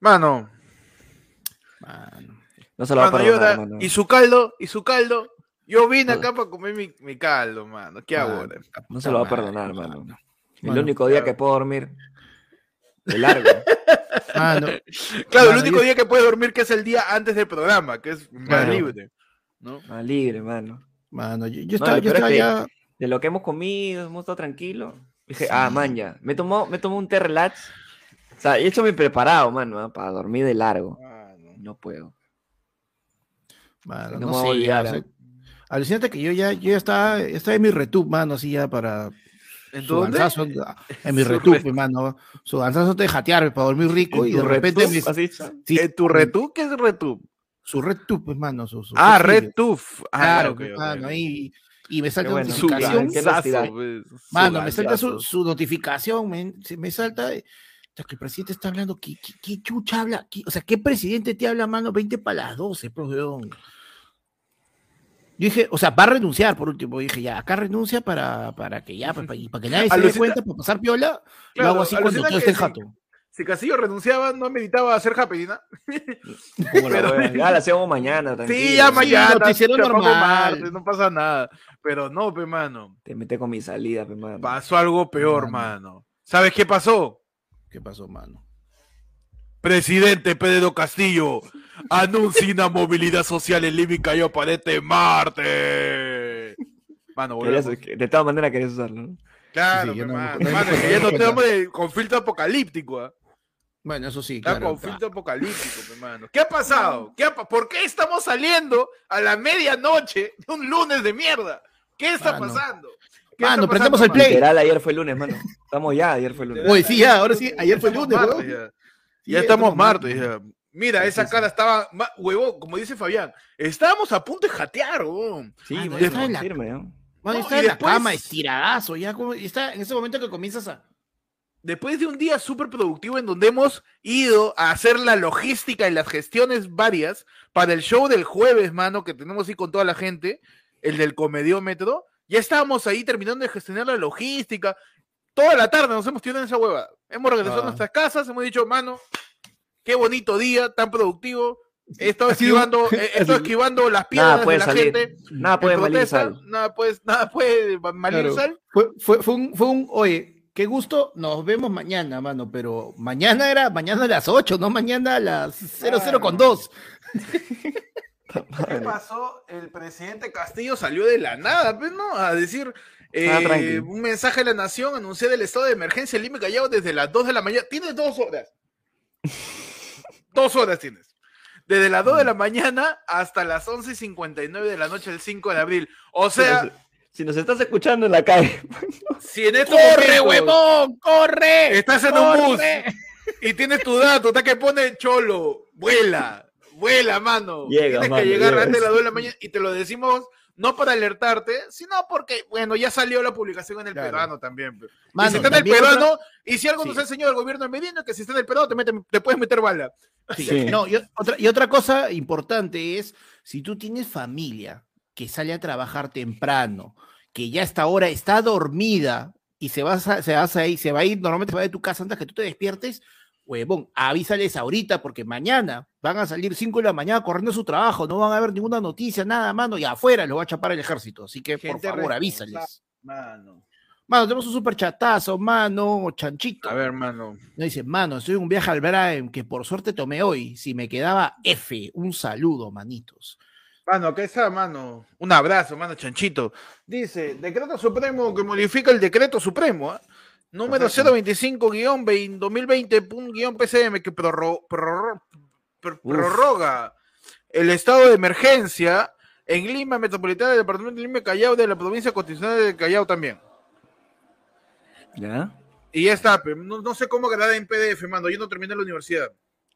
Mano. Mano. No se lo va a Mano, yo perdonar, da- mano. y su caldo, y su caldo. Yo vine acá para comer mi, mi caldo, mano. ¿Qué hago? Mano? No se lo va a perdonar, mano. El único día claro. que puedo dormir de largo. Mano, Claro, el único yo- día que puede dormir que es el día antes del programa, que es más libre. ¿no? Más libre, mano. mano, yo, yo No, estaba, yo es estaba que- ya. De lo que hemos comido, hemos estado tranquilos. Dije, ah, man, ya. Me tomó, me tomó un té relax. O sea, y eso me he preparado, mano, ah, para dormir de largo. No puedo. Mano, No no, me voy a sé, olvidar, ya, o sea, alucinante que yo ya, yo ya estaba, estaba en mi retube, mano, así ya para ¿En su dónde? danzazo, en mi Su retube, re- mano, su danzazo de jatear para dormir rico y de repente retub, me- sí, ¿En tu retú? ¿Qué es retú? su retube, mano, su, su Ah. RedTooth. Ah, Claro, ok, ok, mano, ok. ahí y me salta bueno, Su notificación, ¿qué gansazo, nos pues, su mano, me salta su, notificación, me, me salta que el presidente está hablando, ¿qué, qué, qué chucha habla? ¿Qué- o sea, ¿qué presidente te habla, mano, 20 para las 12, pues, weón? Yo dije, o sea, va a renunciar por último. Dije, ya, acá renuncia para, para que ya, pues, para, y para que nadie se dé cuenta, para pasar piola. Claro, lo hago así cuando alucina todo que esté sí. jato. Si Castillo renunciaba, no meditaba hacer ¿no? Como la Pero-. Ya la hacemos mañana, Sí, tranquilo. ya mañana. te pongo normal. martes, no pasa nada. Pero no, pe, mano. Te metes con mi salida, pe, mano. Pasó algo peor, Mano. mano. ¿Sabes qué pasó? ¿Qué pasó, mano? Presidente Pedro Castillo anuncia una movilidad social en Lima y Callao para este martes. Mano, Querías- de todas maneras querías usarlo, ¿no? Claro, Sí, no- no acuerdo, que ya no tenemos de conflicto apocalíptico, ¿ah? Bueno, eso sí, Está claro. con filtro apocalíptico, pe, mano. ¿Qué ha pasado? ¿Qué ha pa- ¿Por qué estamos saliendo a la medianoche de un lunes de mierda? ¿Qué está Mano. pasando? ¿Qué Mano, prendemos el play. Literal, ayer fue lunes, mano. Estamos ya, ayer fue lunes. Oye, sí, ya, ahora sí, ayer fue Estamos lunes, martes weón. ya. Sí, Ya estamos martes. martes. ya. Mira, Sí, esa sí, cara estaba, ma- huevón, como dice Fabián, estábamos a punto de jatear, huevón. Sí, Mano, mano, está en la- firme, ¿no? Mano, No, está y en la después- cama, estiradazo, ya como, y está en ese momento que comienzas a. Después de un día súper productivo en donde hemos ido a hacer la logística y las gestiones varias para el show del jueves, mano, que tenemos ahí con toda la gente, el del comediómetro, ya estábamos ahí terminando de gestionar la logística. Toda la tarde nos hemos tirado en esa hueva. Hemos regresado a Ah. nuestras casas, hemos dicho, mano, qué bonito día, tan productivo. He estado esquivando, he- estado esquivando las piedras Nada de la salir. gente. Nada puede malir protesta, sal. Nada puede, nada puede ma- malir Claro. sal. Fue, fue, fue, un, fue un, oye, qué gusto, nos vemos mañana, mano, pero mañana era mañana a las 8, no mañana a las 00 con 2. ¿Qué pasó? El presidente Castillo salió de la nada, pues, ¿no? A decir eh, Ah, tranqui. un mensaje a la nación, anuncié el estado de emergencia en Lima Callao desde las 2 de la mañana. Tienes dos horas. dos horas tienes. Desde las 2 de la Mm. mañana hasta las 11 y 59 de la noche del 5 de abril. O sea, Si nos estás escuchando en la calle, si en estos ¡Corre, huevón! ¡Corre! estás en un bus y tienes tu dato, está que pone cholo, vuela, vuela, mano. Llega, tienes mano, que llegar llega. antes de las 2 de la mañana y te lo decimos no para alertarte, sino porque, bueno, ya salió la publicación en el Claro. peruano también. pe. y Mano, si está en el también otra- peruano, y si algo Sí. nos ha enseñado el gobierno de Medina, que si está en el peruano te, mete- te puedes meter bala. Sí, Sí. No, y otra, y otra cosa importante es, si tú tienes familia que sale a trabajar temprano, que ya hasta ahora está dormida y se va, a, se, va a ir, se va a ir, normalmente se va de tu casa antes que tú te despiertes, huevón, avísales ahorita porque mañana van a salir 5 de la mañana corriendo a su trabajo, no van a ver ninguna noticia, nada, mano, y afuera lo va a chapar el ejército. Así que, por favor, avísales. Mano. Mano, tenemos un super chatazo, mano, chanchito. A ver, mano. No dice, mano, estoy en un viaje al Brian que por suerte tomé hoy. Si me quedaba F, un saludo, manitos. Mano, acá está, mano. Un abrazo, mano, chanchito. Dice, decreto supremo que modifica el decreto supremo, ¿ah? Número Perfecto. 025-20-2020-PCM que prorro- prorro- pr- prorroga el estado de emergencia en Lima Metropolitana del Departamento de Lima Callao de la provincia constitucional de Callao también. ¿ya? Y ya está, no, no sé cómo grada en PDF, mano. Yo no terminé la universidad.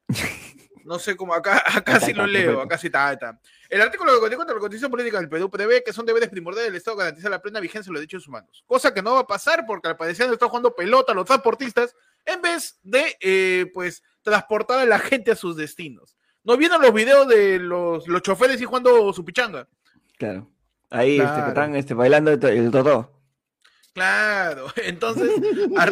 No sé cómo, acá, acá Está, sí está, lo leo, perfecto. acá sí está, está. El artículo que contiene contra la Constitución Política del Perú prevé que son deberes primordiales del Estado garantizar la plena vigencia de los derechos humanos. Cosa que no va a pasar porque al parecer están jugando pelota los transportistas en vez de, eh, pues, transportar a la gente a sus destinos. ¿No vieron los videos de los, los choferes y jugando su pichanga? Claro. Ahí este, que están este, bailando el, el totó. Claro, entonces, a,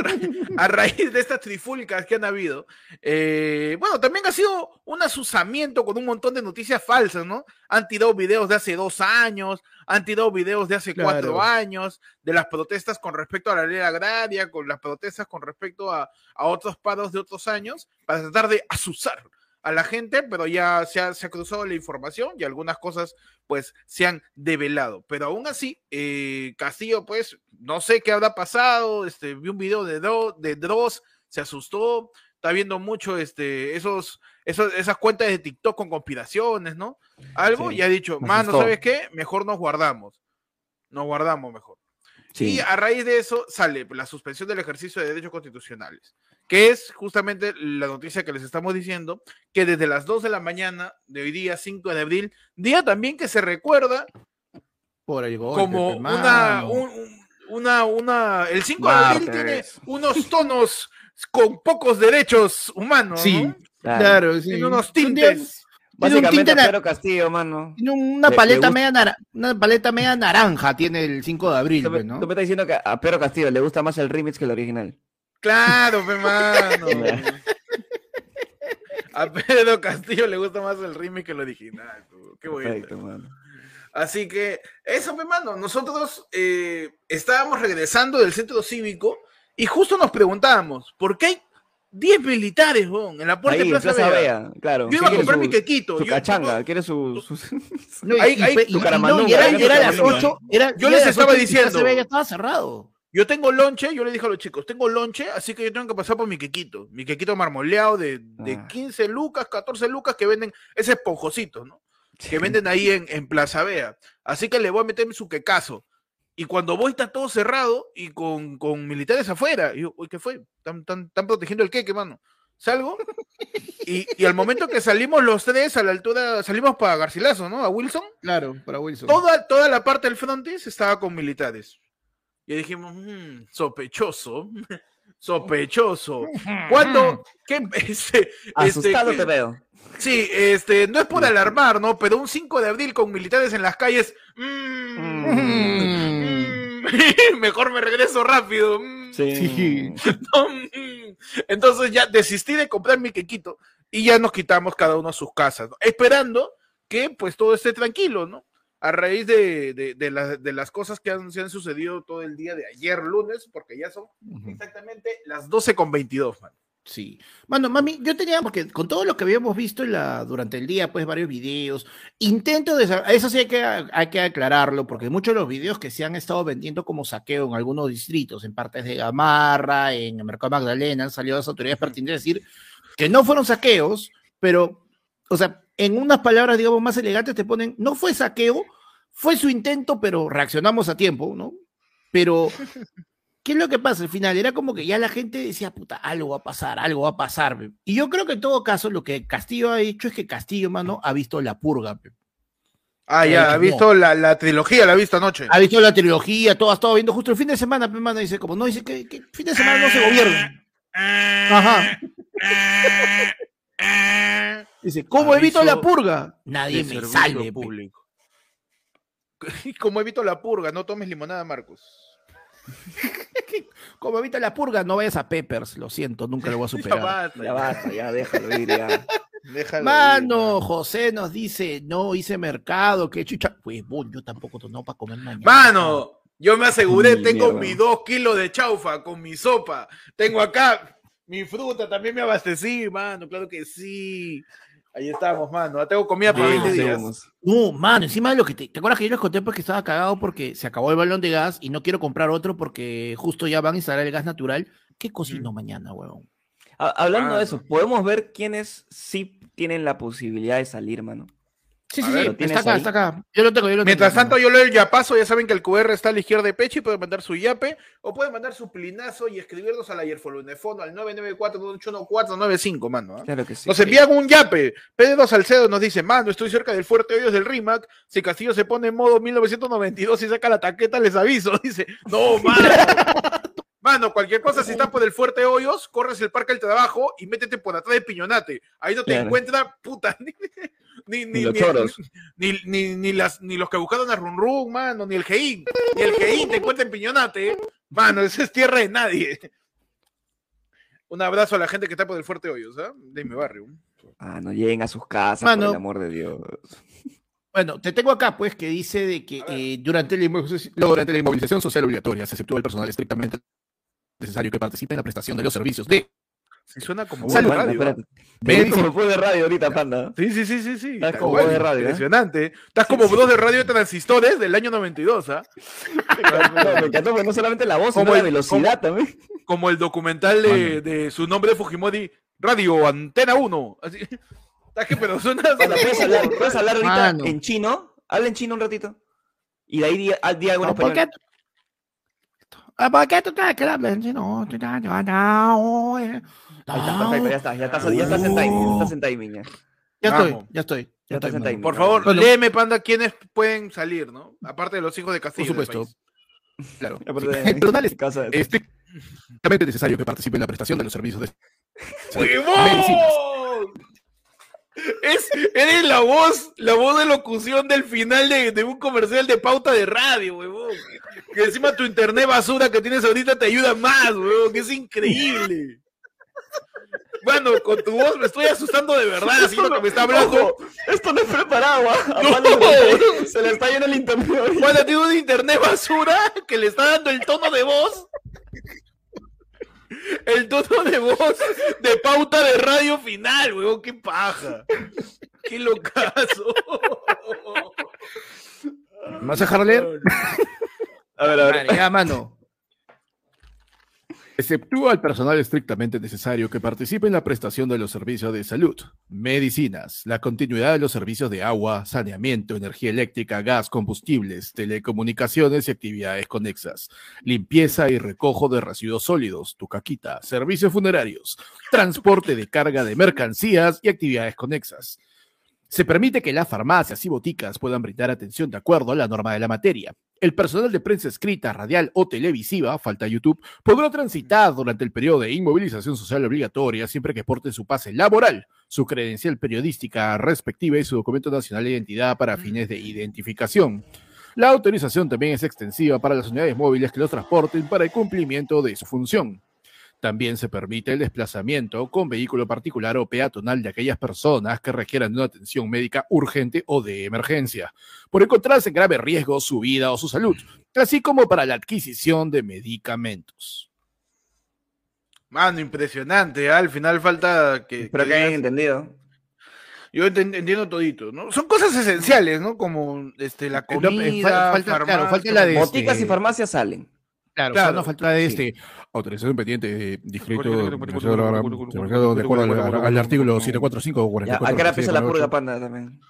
a, raíz de estas trifulcas que han habido, eh, bueno, también ha sido un asusamiento con un montón de noticias falsas, ¿no? Han tirado videos de hace dos años, han tirado videos de hace cuatro años, de las protestas con respecto a la ley agraria, con las protestas con respecto a, a otros paros de otros años, para tratar de asusar a la gente, pero ya se ha, se ha, cruzado la información y algunas cosas pues se han develado. Pero aún así, eh, Castillo pues no sé qué habrá pasado, este, vi un video de, Dro, de Dross, se asustó, está viendo mucho este, esos, esos, esas cuentas de TikTok con conspiraciones, ¿no? Algo, sí, y ha dicho, mano, ¿sabes qué? Mejor nos guardamos, nos guardamos mejor. Sí. Y a raíz de eso sale la suspensión del ejercicio de derechos constitucionales, que es justamente la noticia que les estamos diciendo, que desde las 2 de la mañana de hoy día, 5 de abril, día también que se recuerda por el golpe, como una, un, una, una, el 5 de abril tiene unos tonos con pocos derechos humanos, sí, ¿no? Claro, claro sí. Tiene unos tintes. Básicamente tiene un Pedro Castillo, mano. Tiene una paleta, le, le media una paleta media naranja, tiene el 5 de abril, tú, me, ¿no? Tú me estás diciendo que a Pedro Castillo le gusta más el remix que el original. Claro, pe mano. a Pedro Castillo le gusta más el remix que el original. Tú. Qué bueno. Perfecto, mano. Así que, eso, pe mano. Nosotros eh, estábamos regresando del centro cívico y justo nos preguntábamos, ¿por qué hay 10 militares, bon, en la puerta ahí, de Plaza, Plaza Vea. Vea. Claro. Yo iba a comprar su, mi quequito. Su yo, cachanga, quiere su. su... No, y, ahí, ahí, y, su no, y era, era las 8. Era, yo les estaba diciendo. Plaza Vea ya estaba cerrado. Yo tengo lonche, yo le dije a los chicos, tengo lonche, así que yo tengo que pasar por mi quequito. Mi quequito marmoleado de, de ah. 15 lucas, 14 lucas que venden, ese esponjosito, ¿no? Sí. Que venden ahí en, en Plaza Vea. Así que le voy a meter su quecazo. Y cuando voy está todo cerrado y con, con militares afuera. Y yo, uy, ¿qué fue? ¿Están, están, están protegiendo el queque, mano? Salgo y, y, al momento que salimos los tres a la altura, salimos para Garcilaso, ¿no? A Wilson. Claro, para Wilson. Toda, toda la parte del frontis estaba con militares. Y dijimos, mmm, sospechoso, sospechoso. ¿Cuándo? ¿Qué? Este, Asustado este, te veo. Sí, este, no es por alarmar, ¿no? Pero un 5 de abril con militares en las calles. Mmm, mm. Mm, mejor me regreso rápido. Sí. Entonces ya desistí de comprar mi quequito y ya nos quitamos cada uno a sus casas, ¿no? esperando que pues todo esté tranquilo, ¿no? A raíz de, de, de, la, de las cosas que han, se han sucedido todo el día de ayer lunes, porque ya son uh -huh. exactamente las 12 con 22, man. Sí. Bueno, mami, yo tenía, porque con todo lo que habíamos visto en la, durante el día, pues varios videos, intento de, eso sí hay que, hay que aclararlo, porque muchos de los videos que se han estado vendiendo como saqueo en algunos distritos, en partes de Gamarra, en el Mercado Magdalena, han salido las autoridades pertinentes a decir que no fueron saqueos, pero, o sea, en unas palabras, digamos, más elegantes te ponen, no fue saqueo, fue su intento, pero reaccionamos a tiempo, ¿no? Pero ¿Qué es lo que pasa? Al final era como que ya la gente decía, puta, algo va a pasar, algo va a pasar. Y yo creo que en todo caso lo que Castillo ha hecho es que Castillo, mano, ha visto la purga. Ah, ya, ha visto la, la, trilogía, la ha visto anoche. Ha visto la trilogía, todo ha estado viendo justo el fin de semana, hermano, dice, como no, dice que, que fin de semana no se gobierna. Ajá. dice, ¿cómo evito la purga? Nadie me salve. Público. ¿Cómo evito la purga? No tomes limonada, Marcos. Como evita la purga, no vayas a Peppers, lo siento, nunca lo voy a superar. ya basta, ya basta, ya déjalo ir, ya. Déjalo Mano, ir, José nos dice, no hice mercado, que chucha. Pues bueno, yo tampoco no para comer mañana. Mano, yo me aseguré, mi tengo mis dos kilos de chaufa con mi sopa. Tengo acá mi fruta, también me abastecí, mano, claro que sí. Ahí estamos, mano. Tengo comida para 20 días. No, mano, encima de lo que te. ¿Te acuerdas que yo les conté porque estaba cagado porque se acabó el balón de gas y no quiero comprar otro porque justo ya van a instalar el gas natural? ¿Qué cocino mm. mañana, huevón? Hablando ah, de eso, ¿podemos ver quiénes sí tienen la posibilidad de salir, mano? Sí, sí, sí, está acá, ahí? está acá. Yo lo tengo, yo lo Mientras tengo, tanto, yo leo el yapazo, ya saben que el QR está a la izquierda de pecho y pueden mandar su yape o pueden mandar su plinazo y escribirnos a la Yerfolunefono al 994-281-495, mano. ¿eh? Claro que sí. Nos envían un yape. Pedro Salcedo nos dice, mano, estoy cerca del Fuerte Hoyos del RIMAC. Si Castillo se pone en modo 1992 y saca la taqueta, les aviso. Dice, no, mano. Mano, cualquier cosa, si estás por el Fuerte Hoyos, corres el Parque del Trabajo y métete por atrás de Piñonate. Ahí no te claro. encuentra, puta, ni, ni, los. Ni, ni, ni, las, ni los que buscaron a Run Run, mano, ni el Gein. Ni el Gein te encuentra en Piñonate. Mano, esa es tierra de nadie. Un abrazo a la gente que está por el Fuerte Hoyos, ¿ah? De mi barrio. Ah, no lleguen a sus casas, Mano. por el amor de Dios. Bueno, te tengo acá, pues, que dice de que eh, durante, la inmovilización, durante la inmovilización social obligatoria se exceptúa el personal estrictamente necesario que participe en la prestación de los servicios de Sí, suena como Salud, voz de radio. ves como fue de radio ahorita, panda. Sí, sí, sí, sí, sí. Estás como voz de radio, ¿eh? Impresionante. Estás como voz de radio de transistores del año 92, ¿ah? Me encantó, no solamente la voz, Como sino la el- velocidad también. Como el documental de, de su nombre de Fujimori, Radio Antena 1. Así. ¿Sabes qué? Pero suena... Panda, ¿puedes hablar, puedes hablar ahorita Mano. en chino? Habla en chino un ratito. Y de ahí di, di algo en No, ¿por qué? Ah, ¿Por qué tú estás que hablas en chino? Tú estás- no, no. Ahí está, perfecto, ya está, ya estás, ya estás en timing, ya estás en timing. Ya, Ya estoy, ya estoy. Ya Ya estás estoy, en timing. Por favor, Bueno. léeme, Panda, quiénes pueden salir, ¿no? Aparte de los hijos de Por Castillo. del supuesto. Claro. Aparte de- El personal es Casa de- estrictamente necesario que participe en la prestación de los servicios de ¡Huevón! Es, eres la voz, la voz de locución del final de, de un comercial de pauta de radio, huevón. Que encima tu internet basura que tienes ahorita te ayuda más, huevón, que es increíble. Bueno, con tu voz me estoy asustando de verdad, así lo que me está hablando. Ojo, esto no es preparado. A No. Se le- está yendo el internet. Juana tiene un internet basura que le está dando el tono de voz. El tono de voz de pauta de radio final, weón, qué paja. Qué locazo. ¿Me vas a dejar leer? A ver, a ver. Vale, ya, mano. Exceptúa al personal estrictamente necesario que participe en la prestación de los servicios de salud, medicinas, la continuidad de los servicios de agua, saneamiento, energía eléctrica, gas, combustibles, telecomunicaciones y actividades conexas, limpieza y recojo de residuos sólidos, tu caquita, servicios funerarios, transporte de carga de mercancías y actividades conexas. Se permite que las farmacias y boticas puedan brindar atención de acuerdo a la norma de la materia. El personal de prensa escrita, radial o televisiva, falta YouTube, podrá transitar durante el periodo de inmovilización social obligatoria siempre que porten su pase laboral, su credencial periodística respectiva y su documento nacional de identidad para fines de identificación. La autorización también es extensiva para las unidades móviles que los transporten para el cumplimiento de su función. También se permite el desplazamiento con vehículo particular o peatonal de aquellas personas que requieran de una atención médica urgente o de emergencia, por encontrarse en grave riesgo su vida o su salud, así como para la adquisición de medicamentos. Mano, impresionante, ¿ah? al final falta que... Espero que que hayan entendido. Yo entiendo todito, ¿no? Son cosas esenciales, ¿no? Como este, la No, comida, eh, fal- falta- claro, farmacia, falta la de- Boticas Este- y farmacias salen. Claro, Claro, o sea, no falta de sí. este autorización pendiente de distrito de acuerdo al, al artículo 745 o Ya, 44. acá ahora empieza la 48. purga panda también.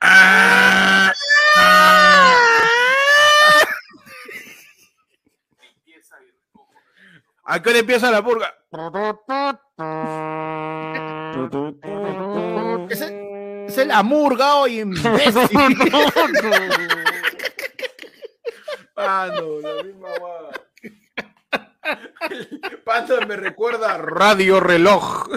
¡Ah! ¿A qué hora empieza la purga? Ese- Es el amurga hoy, imbécil. Ah, no, la misma guada. Panda me recuerda a Radio Reloj.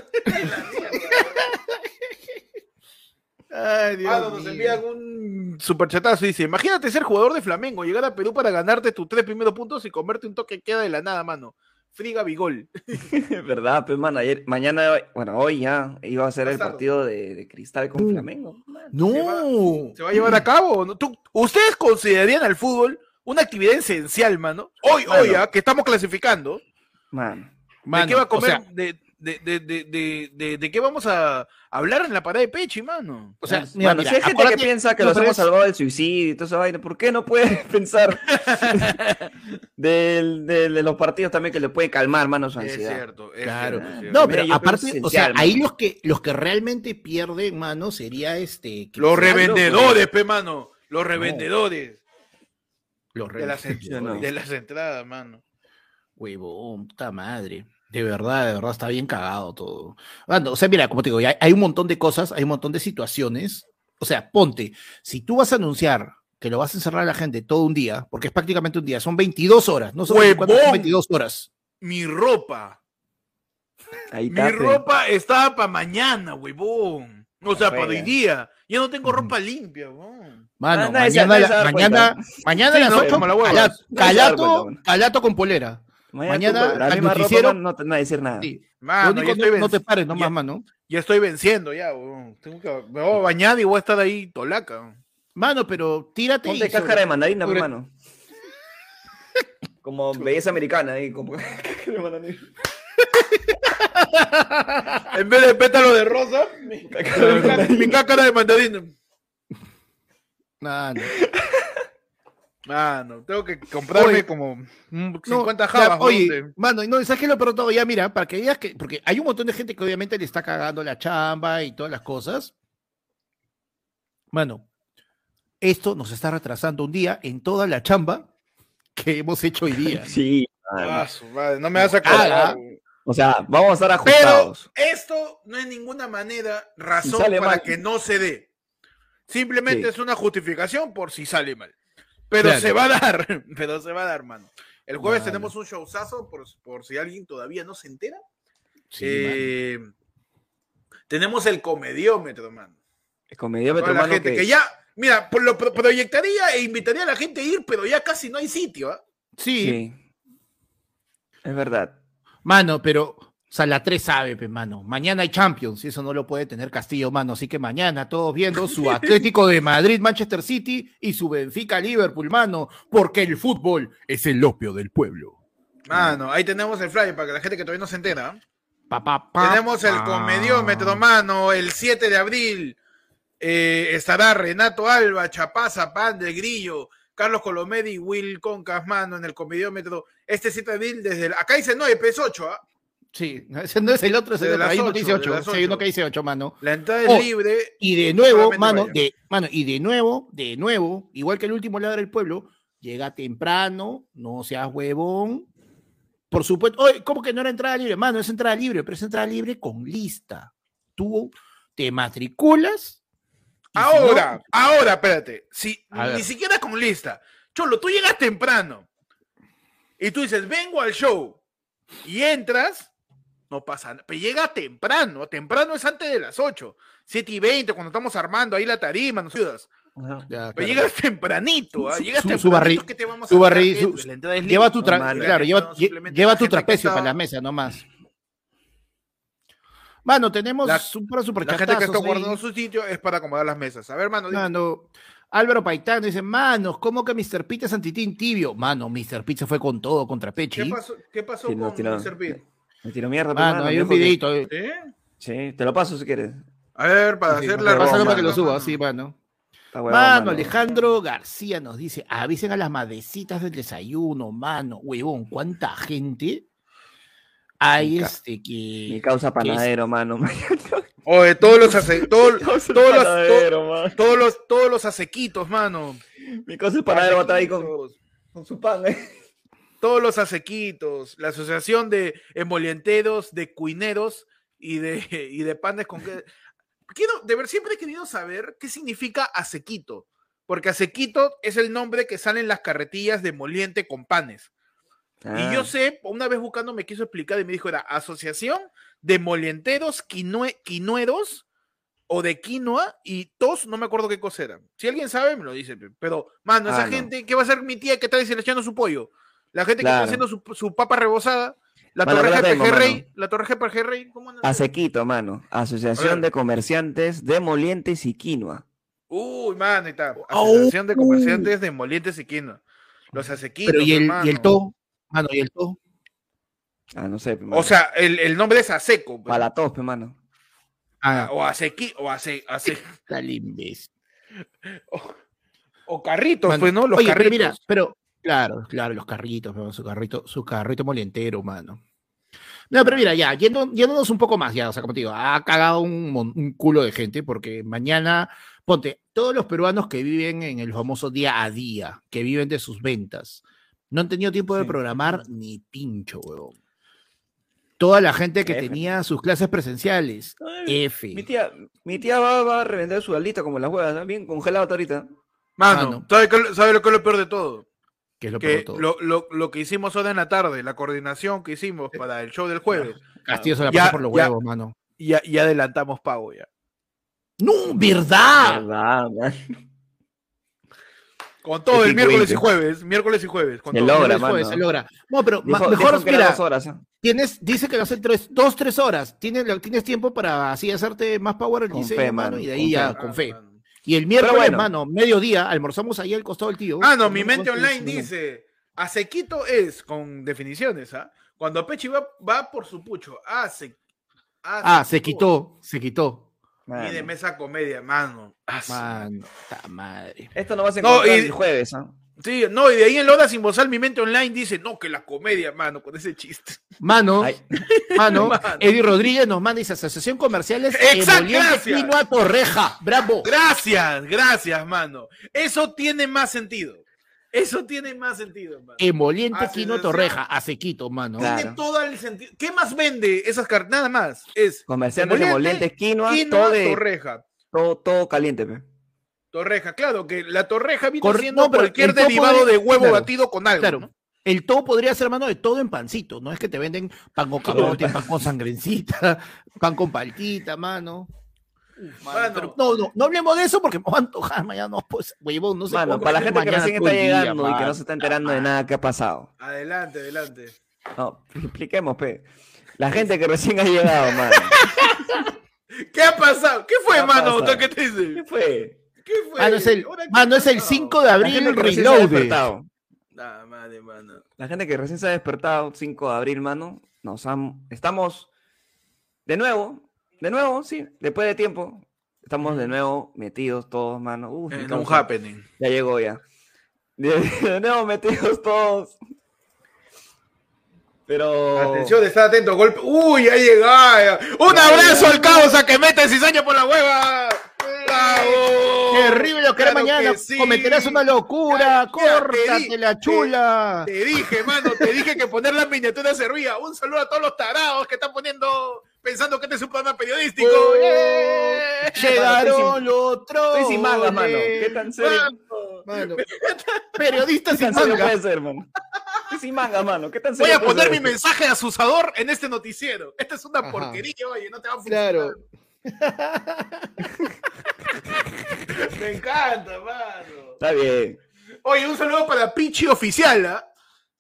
Ay, Dios Ah, nos envían un superchatazo y dice, imagínate ser jugador de Flamengo, llegar a Perú para ganarte tus tres primeros puntos y comerte un toque queda de la nada, mano. Friga Bigol. ¿Verdad? Pues, man, ayer, mañana, bueno, hoy ya iba a ser el partido de, de Cristal con Uh. Flamengo. man. No. ¿Se va a llevar a cabo? ¿no? ¿Tú- ¿Ustedes considerarían al fútbol una actividad esencial, mano? Hoy, Mano. hoy, ah, que estamos clasificando. Man. Mano, ¿De qué va a o comer? sea, de, de, de, de, de, de- de qué vamos a hablar en la parada de Pechi, mano? o sea, mira, si hay gente que piensa que no, los hemos es- salvado del suicidio y toda esa vaina, ¿por qué no puede pensar del- de los partidos también que le puede calmar, mano, su Es ansiedad? cierto. es Claro. cierto, es cierto. No, pero aparte, es o sea, ahí mano. los que los que realmente pierden, mano, sería este Los revendedores, pe, mano. Los revendedores. Los De las, de entradas, mano. Huevón, puta madre. De verdad, de verdad, está bien cagado todo. Bueno, o sea, mira, como te digo, hay, hay un montón de cosas, hay un montón de situaciones. O sea, ponte, si tú vas a anunciar que lo vas a encerrar a la gente todo un día, porque es prácticamente un día, son 22 horas, no son ¡Huevón! 24, son 22 horas. Mi ropa. Ahí Mi ropa estaba para mañana, huevón. O sea, para hoy día. Ya no tengo ropa limpia, huevón. Mano, mañana, nadie la- se va a dar mañana, mañana Sí, a las ¿no? 8, Como la hueva. calato, calato, con polera. Mañana, la al noticiero- no te no va a decir nada. Sí. Mano, Lo único, no, no te pares nomás, ya- mano. Ya estoy venciendo ya, weón. Tengo que, me voy a bañar y voy a estar ahí tolaca. Mano, pero tírate Ponte y sobre- cáscara de mandarina, sobre- hermano. Como belleza americana ahí, como. En vez de pétalo de rosa, mi, mi, mi cácara de mandarina. Mano. Mano, tengo que comprarme Oye, como mm, No, 50 ya, jabas. oye, mano, no, ¿sabes qué lo peor todo? Ya, mira, para que digas que, porque hay un montón de gente que obviamente le está cagando la chamba y todas las cosas. Mano, esto nos está retrasando un día en toda la chamba que hemos hecho hoy día. Sí, mano. Ah, su madre, no me vas a acordar. O sea, vamos a estar Pero ajustados. esto no es ninguna manera razón para mal. que no se dé. Simplemente Sí. es una justificación por si sale mal. Pero Claro. se va a dar, pero se va a dar, mano. El jueves tenemos un showzazo por, por si alguien todavía no se entera. Sí, Eh, tenemos el comediómetro, mano. El comediómetro, la mano, gente que, que ya, mira, lo pro- proyectaría e invitaría a la gente a ir, pero ya casi no hay sitio. Sí, Sí. Es verdad. Mano, pero o sea, la 3 sabe, pe, mano. Mañana hay Champions y eso no lo puede tener Castillo, mano. Así que mañana todos viendo su Atlético de Madrid, Manchester City y su Benfica, Liverpool, mano. Porque el fútbol es el opio del pueblo. Mano, ahí tenemos el flyer para que la gente que todavía no se entera. Pa, pa, pa, Tenemos el comediómetro, mano, el 7 de abril. eh, estará Renato Alba, Chapaza, Pan de Grillo, Carlos Colomedi y Will Concas, mano, en el comediómetro. Este 7 de abril, desde el- acá dice 9, es 8, ¿ah? Sí, ese no es el otro, es el otro. que dice de 8. las Sí, hay uno que dice 8, mano. La entrada es Oh, libre. Y de nuevo, mano, vaya. de, mano, y de nuevo, de nuevo, igual que el último ladra del pueblo, llega temprano, no seas huevón. Por supuesto, oye, ¿cómo que no era entrada libre? Mano, es entrada libre, pero es entrada libre con lista. Tú te matriculas. Ahora, no- ahora, espérate. Si, ni siquiera con lista. Cholo, tú llegas temprano y tú dices, vengo al show y entras, no pasa nada. Pero llega temprano. Temprano es antes de las 8, 7 y 20, cuando estamos armando ahí la tarima, nos ayudas. Ya, Pero claro. llegas tempranito, ¿ah? Su- llegas su- su tempranito, barri- ¿qué te vamos a su dar, barri- gente? su- La entrada es Lleva tu, tra- Normal, claro, la lleva, tu trapecio para la mesa nomás. Mano, tenemos La- un par de La gente que está ahí. guardando su sitio es para acomodar las mesas. A ver, mano, dime. Mano, Álvaro Paitán dice, manos, ¿cómo que Mr. Pete es antitín tibio? Mano, Mr. Pete se fue con todo contra Pechi. ¿Qué pasó, qué pasó Sí, con tiró- Mr. Beat? Me tiro mierda, Mano, hermano, hay un que- videito. eh. ¿Sí? Te lo paso si quieres. A ver, para Sí, hacer mano, la pásalo para que lo suba, mano. sí, mano. Mano, mano. Alejandro García nos dice, avisen a las madrecitas del desayuno, mano. Huevón, ¿cuánta gente ca- este que... Mi causa es- panadero, mano. Oye, todos los ace- todo- causa todos los- todos los todos los acequitos, mano. Mi causa panadero va a estar ahí con, con su pan, eh. Todos los acequitos, la asociación de emolienteros, de cuineros y de y de panes con que quiero de ver siempre he querido saber qué significa acequito, porque acequito es el nombre que sale en las carretillas de moliente con panes. Y yo Ah, sé, una vez buscando me quiso explicar y me dijo, era Asociación de Molienteros quinue- Quinueros o de quinoa y tos, no me acuerdo qué cosa era. Si alguien sabe, me lo dice. pe. Pero, mano, esa Ah, no. gente, ¿qué va a hacer mi tía que está deseleccionando su pollo? La gente que está haciendo su, su papa rebozada, la Mano, torre acá la tengo, GPG Rey, mano. la torre GPG Rey, ¿cómo? Acequito, mano. Asociación de Comerciantes de Molientes y Quinoa. Uy, mano, está. Au. Asociación de Comerciantes de Molientes y Quinoa. Los acequitos, Pero y el, y el hermano. to, mano, y el to. Ah, no sé, pe, O mano. sea, el, el nombre es Aseco. pues. para la tos, pe, mano. Ah, O Asequi, o Ace, Ace- tal imbécil. o, o Carritos, Mano, pues, ¿no? Los Oye, carritos. pero mira, pero claro, claro, los carritos, pero su carrito, su carrito molientero, mano. No, pero mira, ya, yendo, yéndonos un poco más, ya, o sea, como te digo, ha cagado un, un culo de gente, porque mañana, ponte, todos los peruanos que viven en el famoso día a día, que viven de sus ventas, no han tenido tiempo de Sí. programar ni pincho, huevón. Toda la gente que F. tenía sus clases presenciales, Ay, F. Mi tía, mi tía va, va a revender su alita como las huevas, ¿no? bien congelado hasta ahorita. Mano, Mano. ¿sabe, qué- sabe lo que es lo peor de todo? Que es lo peor Que de todo. lo, lo- lo que hicimos ahora en la tarde, la coordinación que hicimos para el show del jueves, Castillo se la Ya, pasa por los ya. huevos, mano. ya, ya adelantamos pago ya. No, ¿verdad? ¿Verdad, man? Con todo el miércoles y jueves, miércoles y jueves. Con Se todo. logra, Jueves, mano. jueves, se logra. No, pero Dijo- mejor, mira, dos horas. ¿eh? tienes, dice que va a ser tres, dos, tres horas. Tienes, tienes tiempo para así hacerte más power el diseño, fe, mano, mano, y de ahí con ya, fe. con fe. Mano. Y el miércoles, bueno. mano, mediodía, almorzamos ahí al costado del tío. Ah, no, mi mente online dice, a sequito es, con definiciones, ¿ah? Cuando Pechi va, va por su pucho, ah, se, Ah, se quitó, se quitó. Y de mesa comedia, mano. Ah, Mano, ta madre. Esto no vas a No, encontrar y- el jueves, ¿ah? Sí, no, y de ahí en Loda sin bozal, mi mente online dice, no, que la comedia, mano, con ese chiste. Mano, Ay. mano, Mano. Eddie Rodríguez nos manda dice Asociación Comerciales Exacto, Torreja. Bravo. Gracias, gracias, mano. Eso tiene más sentido. Eso tiene más sentido, mano. Emoliente Quinoa Torreja. A sequito, mano. Claro. Tiene todo el sentido. ¿Qué más vende esas cartas? Nada más. Es Comerciantes de Emoliente, molientes, quinoa, quinoa, todo, de- torreja. todo, todo caliente, pe. Torreja, claro, que la torreja viene Corre- siendo no, pero cualquier derivado de- de huevo claro, batido con algo. Claro. ¿no? El todo podría ser, mano, de todo en pancito. No es que te venden pan con camote, pan con sangrencita, pan con paltita, mano. Mano, pero no, no, no hablemos de eso porque me va a antojar mañana. No, pues, huevón, no sé. Mano, para la gente que recién está llegando y que no se está enterando de nada que ha pasado. Adelante, adelante. No, expliquemos, pe. La gente que recién ha llegado, mano. ¿Qué ha pasado? ¿Qué fue, ¿Qué mano? pasado? ¿Qué te ¿Qué dice? fue? ¿Qué fue? Mano, es el, ¿qué mano, es el pasado? 5 de abril, reloaded. despertado. Nah, madre, mano. La gente que recién se ha despertado, 5 de abril, mano, nos han... estamos de nuevo, de nuevo, sí, después de tiempo, estamos de nuevo metidos todos, mano. Uf, En un happening. Ya llegó ya. De, de nuevo metidos todos. Pero... Atención, está atento. Golpe. ¡Uy, ya llegaba! ¡Un Ya, abrazo ya. al causa que mete cizaña por la hueva! ¡Bravo! Terrible lo que Claro mañana. que sí. Cometerás una locura. Te Córtate la chula. Te dije, mano, te dije que poner la miniatura servía. Un saludo a todos los tarados que están poniendo, pensando que este es un programa periodístico. Oh. Llegaron los troles. Estoy sin manga, mano. ¿Qué tan serio? Mano. Periodista ¿Qué sin manga. puede ser, mano? Estoy sin manga, mano. ¿Qué tan Voy serio a puede poner ser mi mensaje asusador en este noticiero. Esta es una Ajá. porquería, oye, no te va a funcionar. Claro. Me encanta, mano. Está bien. Oye, un saludo para Pichi Oficial, ¿ah?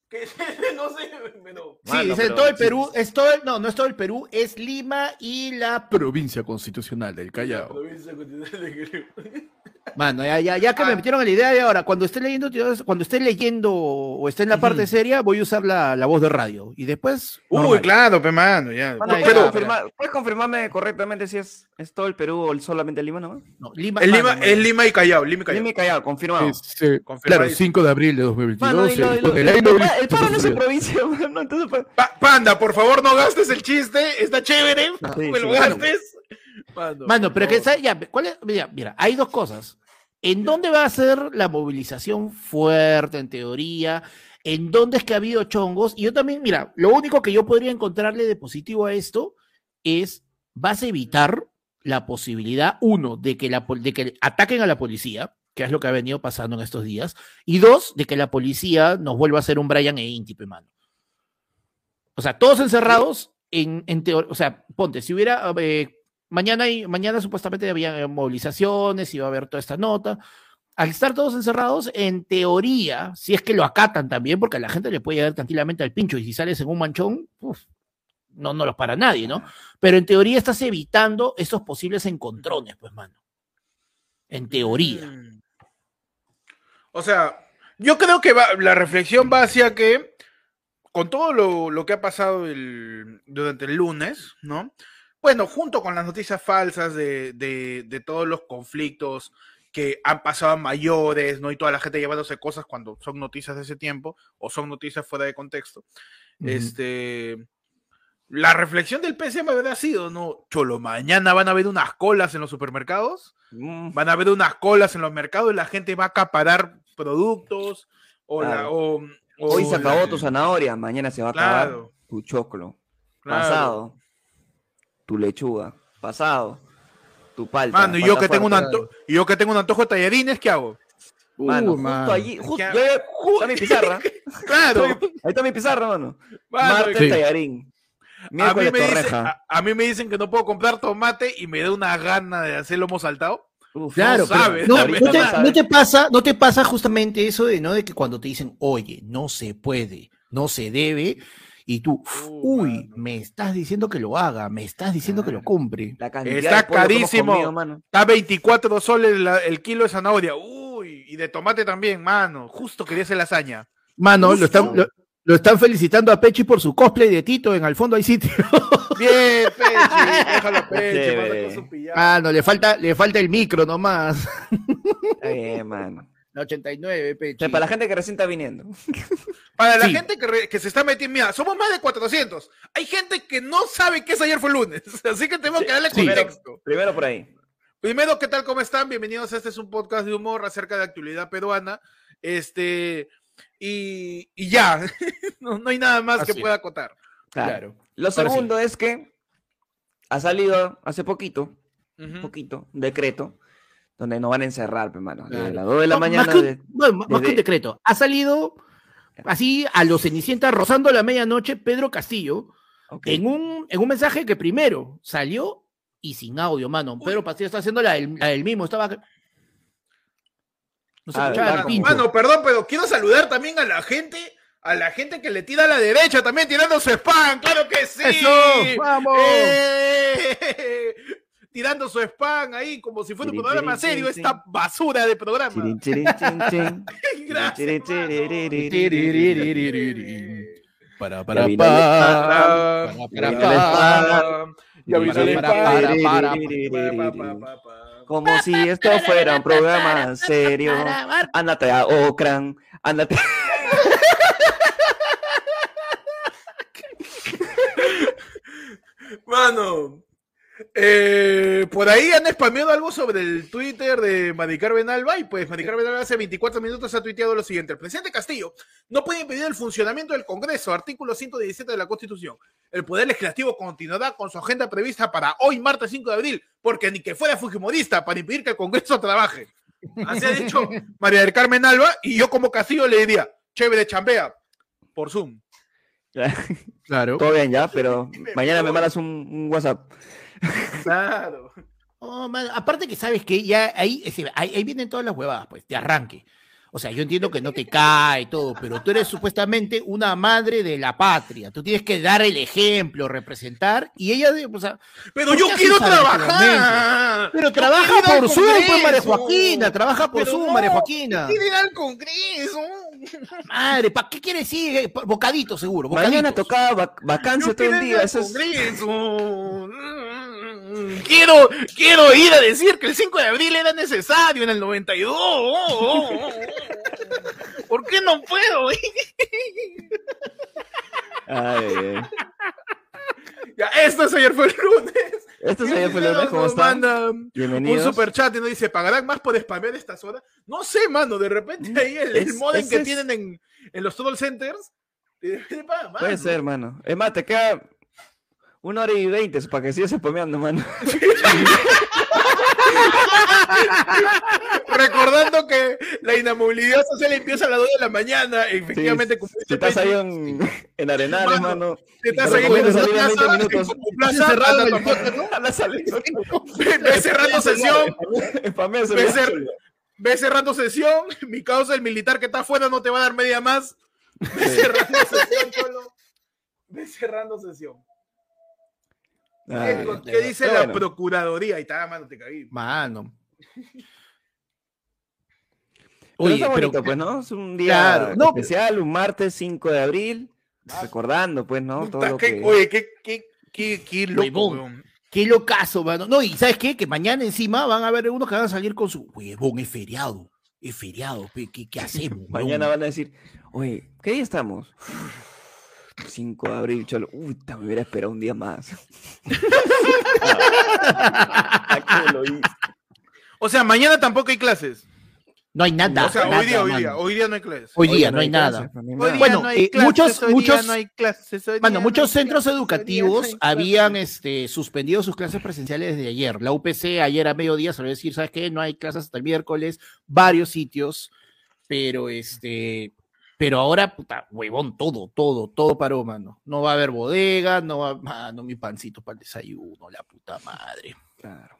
Que no sé, pero... Sí, Mano, dice pero- todo el Perú, es todo el- no, no es todo el Perú, es Lima y la provincia constitucional del Callao. Mano, ya, ya, ya que me Ah. metieron en la idea de ahora, cuando esté leyendo, cuando esté leyendo o esté en la parte seria, voy a usar la, la voz de radio. Y después. Uy, normal. claro, pe mano, ya. Mano, ¿puedes, confirmar- ¿Puedes confirmarme correctamente si es, es todo el Perú o solamente Lima nomás? No, Lima, Es mano, Lima, mano. es Lima y Callao, Lima y Callao. Lima y Callao, confirmado. Este, Confirmadísimo. claro, 5 de abril de 2022. Mano, y lo- y el- paro no es en provincia, mano. Entonces, pa- Pa- Panda, por favor, no gastes el chiste, está chévere, Ah, no sí, me lo sí, gastes. Mano, pero que. ¿sabes? ya, ¿cuál es? Mira, mira, hay dos cosas. ¿En dónde va a ser la movilización fuerte, en teoría? ¿En dónde es que ha habido chongos? Y yo también, mira, lo único que yo podría encontrarle de positivo a esto es, vas a evitar la posibilidad, uno, de que, la, de que ataquen a la policía, que es lo que ha venido pasando en estos días, y dos, de que la policía nos vuelva a hacer un Brian e Intipe, mano. O sea, todos encerrados, en, en o sea, ponte, si hubiera, eh, mañana, hay- mañana supuestamente había movilizaciones, iba a haber toda esta nota. Al estar todos encerrados, en teoría, si es que lo acatan también, porque a la gente le puede llegar tranquilamente al pincho y si sales en un manchón, uf, no, no los para nadie, ¿no? Pero en teoría estás evitando esos posibles encontrones, pues, mano. En teoría. Mm. O sea, yo creo que va- la reflexión va hacia que, con todo lo, lo que ha pasado el- durante el lunes, ¿no? Bueno, junto con las noticias falsas de, de- de todos los conflictos que han pasado a mayores, ¿no? Y toda la gente llevándose cosas cuando son noticias de ese tiempo o son noticias fuera de contexto. Este. La reflexión del PCM habrá sido, ¿no? Cholo, mañana van a haber unas colas en los supermercados Mm, van a haber unas colas en los mercados y la gente va a acaparar productos o la Claro. o, o Hoy se acabó la- tu zanahoria, mañana se va a acabar tu choclo. claro. Pasado, tu lechuga. Pasado, tu palta. Mano, y yo que tengo un y yo que tengo un antojo de tallarines, ¿qué hago? Mano, Uh, justo mano. allí, justo, yo- está mi pizarra. Claro. Ahí está mi pizarra, mano. mano, Martes Sí. tallarín. a, mí me dicen, a, a mí me dicen que no puedo comprar tomate y me da una gana de hacer lomo saltado. Uf, Claro, No pero sabe, no, te, no te pasa, no te pasa justamente eso de no de que cuando te dicen, oye, no se puede, no se debe, y tú, Uh, uy, mano. me estás diciendo que lo haga, me estás diciendo que lo compre. La cantidad Está carísimo. comido, mano. Está 24 soles la- el kilo de zanahoria. Uy, y de tomate también, mano. Justo quería hacer lasaña. Mano, lo están, lo, lo están felicitando a Pechi por su cosplay de Tito, en al fondo hay sitio. Bien, Pechi, déjalo Pechi, Chévere. mano, con su pijama. Mano, le falta, le falta el micro nomás. Está bien, mano. La 89, O Pechi. sea, para la gente que recién está viniendo. Para la Sí. gente que, re- que se está metiendo, mira, somos más de 400. Hay gente que no sabe que es ayer fue lunes, así que tenemos que darle Sí. contexto. Primero por ahí. Primero, ¿qué tal? ¿Cómo están? Bienvenidos a este es un podcast de humor acerca de actualidad peruana. Este, y, y ya, no, no hay nada más Así que pueda acotar. Claro. Claro. Lo Ahora segundo es que ha salido hace poquito, Ujú. poquito, un decreto, donde nos van a encerrar, hermano. Claro. De las 2 de la No, mañana. Más que, un- de- bueno, más que un decreto. Ha salido así a los Cenicienta rozando la medianoche Pedro Castillo en, un, en un mensaje que primero salió y sin audio, mano. Pedro Castillo está haciendo la del, la del mismo. Estaba. No se Ah, escuchaba el. Mano, perdón, pero quiero saludar también a la gente, a la gente que le tira a la derecha también tirando su spam, claro que sí. ¡Eso! ¡Vamos! ¡Eh! tirando su spam ahí como si fuera un programa serio, esta basura de programa. Para, para, para, como si esto fuera un programa serio. Ándate a Ocran, ándate. Mano, eh, por ahí han spameado algo sobre el Twitter de Maricar Benalba y pues Maricar Benalba hace 24 minutos ha tuiteado lo siguiente. El presidente Castillo no puede impedir el funcionamiento del Congreso, artículo 117 de la Constitución. El Poder Legislativo continuará con su agenda prevista para hoy, martes 5 de abril, porque ni que fuera fujimorista para impedir que el Congreso trabaje. Así ha dicho María del Carmen Alba y yo como Castillo le diría, chévere, chambea, por Zoom. Claro. Todo bien ya, pero mañana me mandas un, un WhatsApp. Claro. Oh, man, aparte que sabes que ya ahí, ahí, ahí vienen todas las huevadas, pues, de arranque. O sea, yo entiendo que no te cae y todo, pero tú eres supuestamente una madre de la patria. Tú tienes que dar el ejemplo, representar, y ella, de- o sea, Pero ¿Por yo quiero trabajar. pero Yo trabaja por Zoom, pues, María. Joaquina, trabaja por Pero Zoom, no, María Joaquina. Quiero ir al Congreso. Madre, ¿para qué quieres ir? Eh, Bocadito, seguro, Mañana bocaditos. tocaba vac- vacancia Yo todo el día. al Eso es... Congreso. Quiero, quiero ir a decir que el 5 de abril era necesario en el 92. ¿Por qué no puedo? Ay, ay. Ya, esto es ayer fue el lunes. Esto es ayer fue el lunes, ¿cómo Nos están? manda Un Bienvenidos. super chat y nos dice, ¿pagarán más por spamear estas horas? No sé, mano, de repente ahí el, el modem que es- tienen en, en los troll centers, Puede ser, hermano. Es más, te queda una hora y veinte para que sigas spameando, mano. Recordando que la inamovilidad social empieza a las 2 de la mañana, efectivamente, Sí, Si estás ahí en, en Arenales, Mano, estás ahí en recomiendo tu salir a 20 plaza, minutos. en tu plaza, Cerrado el A la salida. ve- cerrando sesión, ve, cerrando sesión, mi causa, el militar que está afuera no te va a dar media más, ve cerrando sesión, ve cerrando sesión. Ay, ¿Qué, qué dice pero la bueno. procuraduría? Ahí está, mano, te caí. Mano. Pero Oye, está bonito, pero pues, ¿no? Es un día Claro, no, especial, un martes 5 de abril, recordando, pues, ¿no? Todo lo qué- que... Oye, qué, qué, qué, qué loco, weón. Qué locazo, mano. No, y ¿sabes qué? Que mañana encima van a haber unos que van a salir con su huevón, es feriado. Es feriado, ¿qué, qué hacemos? Mañana van a decir, oye, ¿qué día estamos? 5 de abril, cholo. Uy, me hubiera esperado un día más. O sea, mañana tampoco hay clases. No hay nada. o sea, nada, hoy día, hoy día, hoy día no hay clases. Hoy día no hay nada. Bueno, eh, muchos- muchos- no hay clases, hoy Bueno, muchos centros educativos habían este, suspendido sus clases presenciales desde ayer. La UPC ayer a mediodía salió a decir, ¿sabes qué? No hay clases hasta el miércoles, varios sitios, pero este, pero ahora, puta, huevón, todo, todo, todo paró, mano. No va a haber bodega, no va, mano, mi pancito para el desayuno, la puta madre. Claro.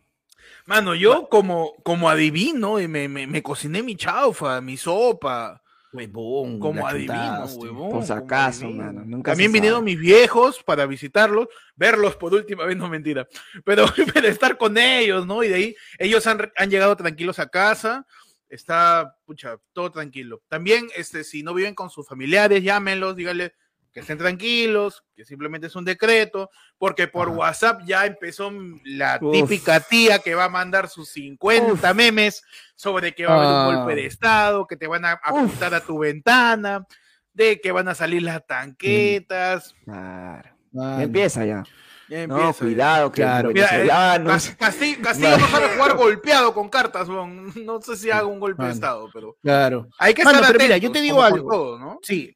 Mano, yo como, como adivino, y me, me, me cociné mi chaufa, mi sopa, Huevón. como adivino, huevón. Por si acaso, adivino. mano. Nunca También vinieron mis viejos para visitarlos, verlos por última vez, no mentira, pero, pero estar con ellos, ¿no? Y de ahí ellos han, han llegado tranquilos a casa, está, pucha, todo tranquilo. También, este, si no viven con sus familiares, llámenlos, díganle que estén tranquilos, que simplemente es un decreto, porque por Ajá. WhatsApp ya empezó la Uf. típica tía que va a mandar sus 50 memes sobre que va a haber un golpe de Ah. estado, que te van a apuntar a tu ventana, de que van a salir las tanquetas. Claro. Empieza ya. Ya No, empieza, cuidado, que Claro. Mira, eh, venezolanos- Cas- Casti- Castillo no sabe jugar golpeado con cartas, weón. no sé si haga un golpe de estado, pero Claro. hay que Mano, estar pero mira, atentos, yo te digo algo. todo, ¿no? Sí,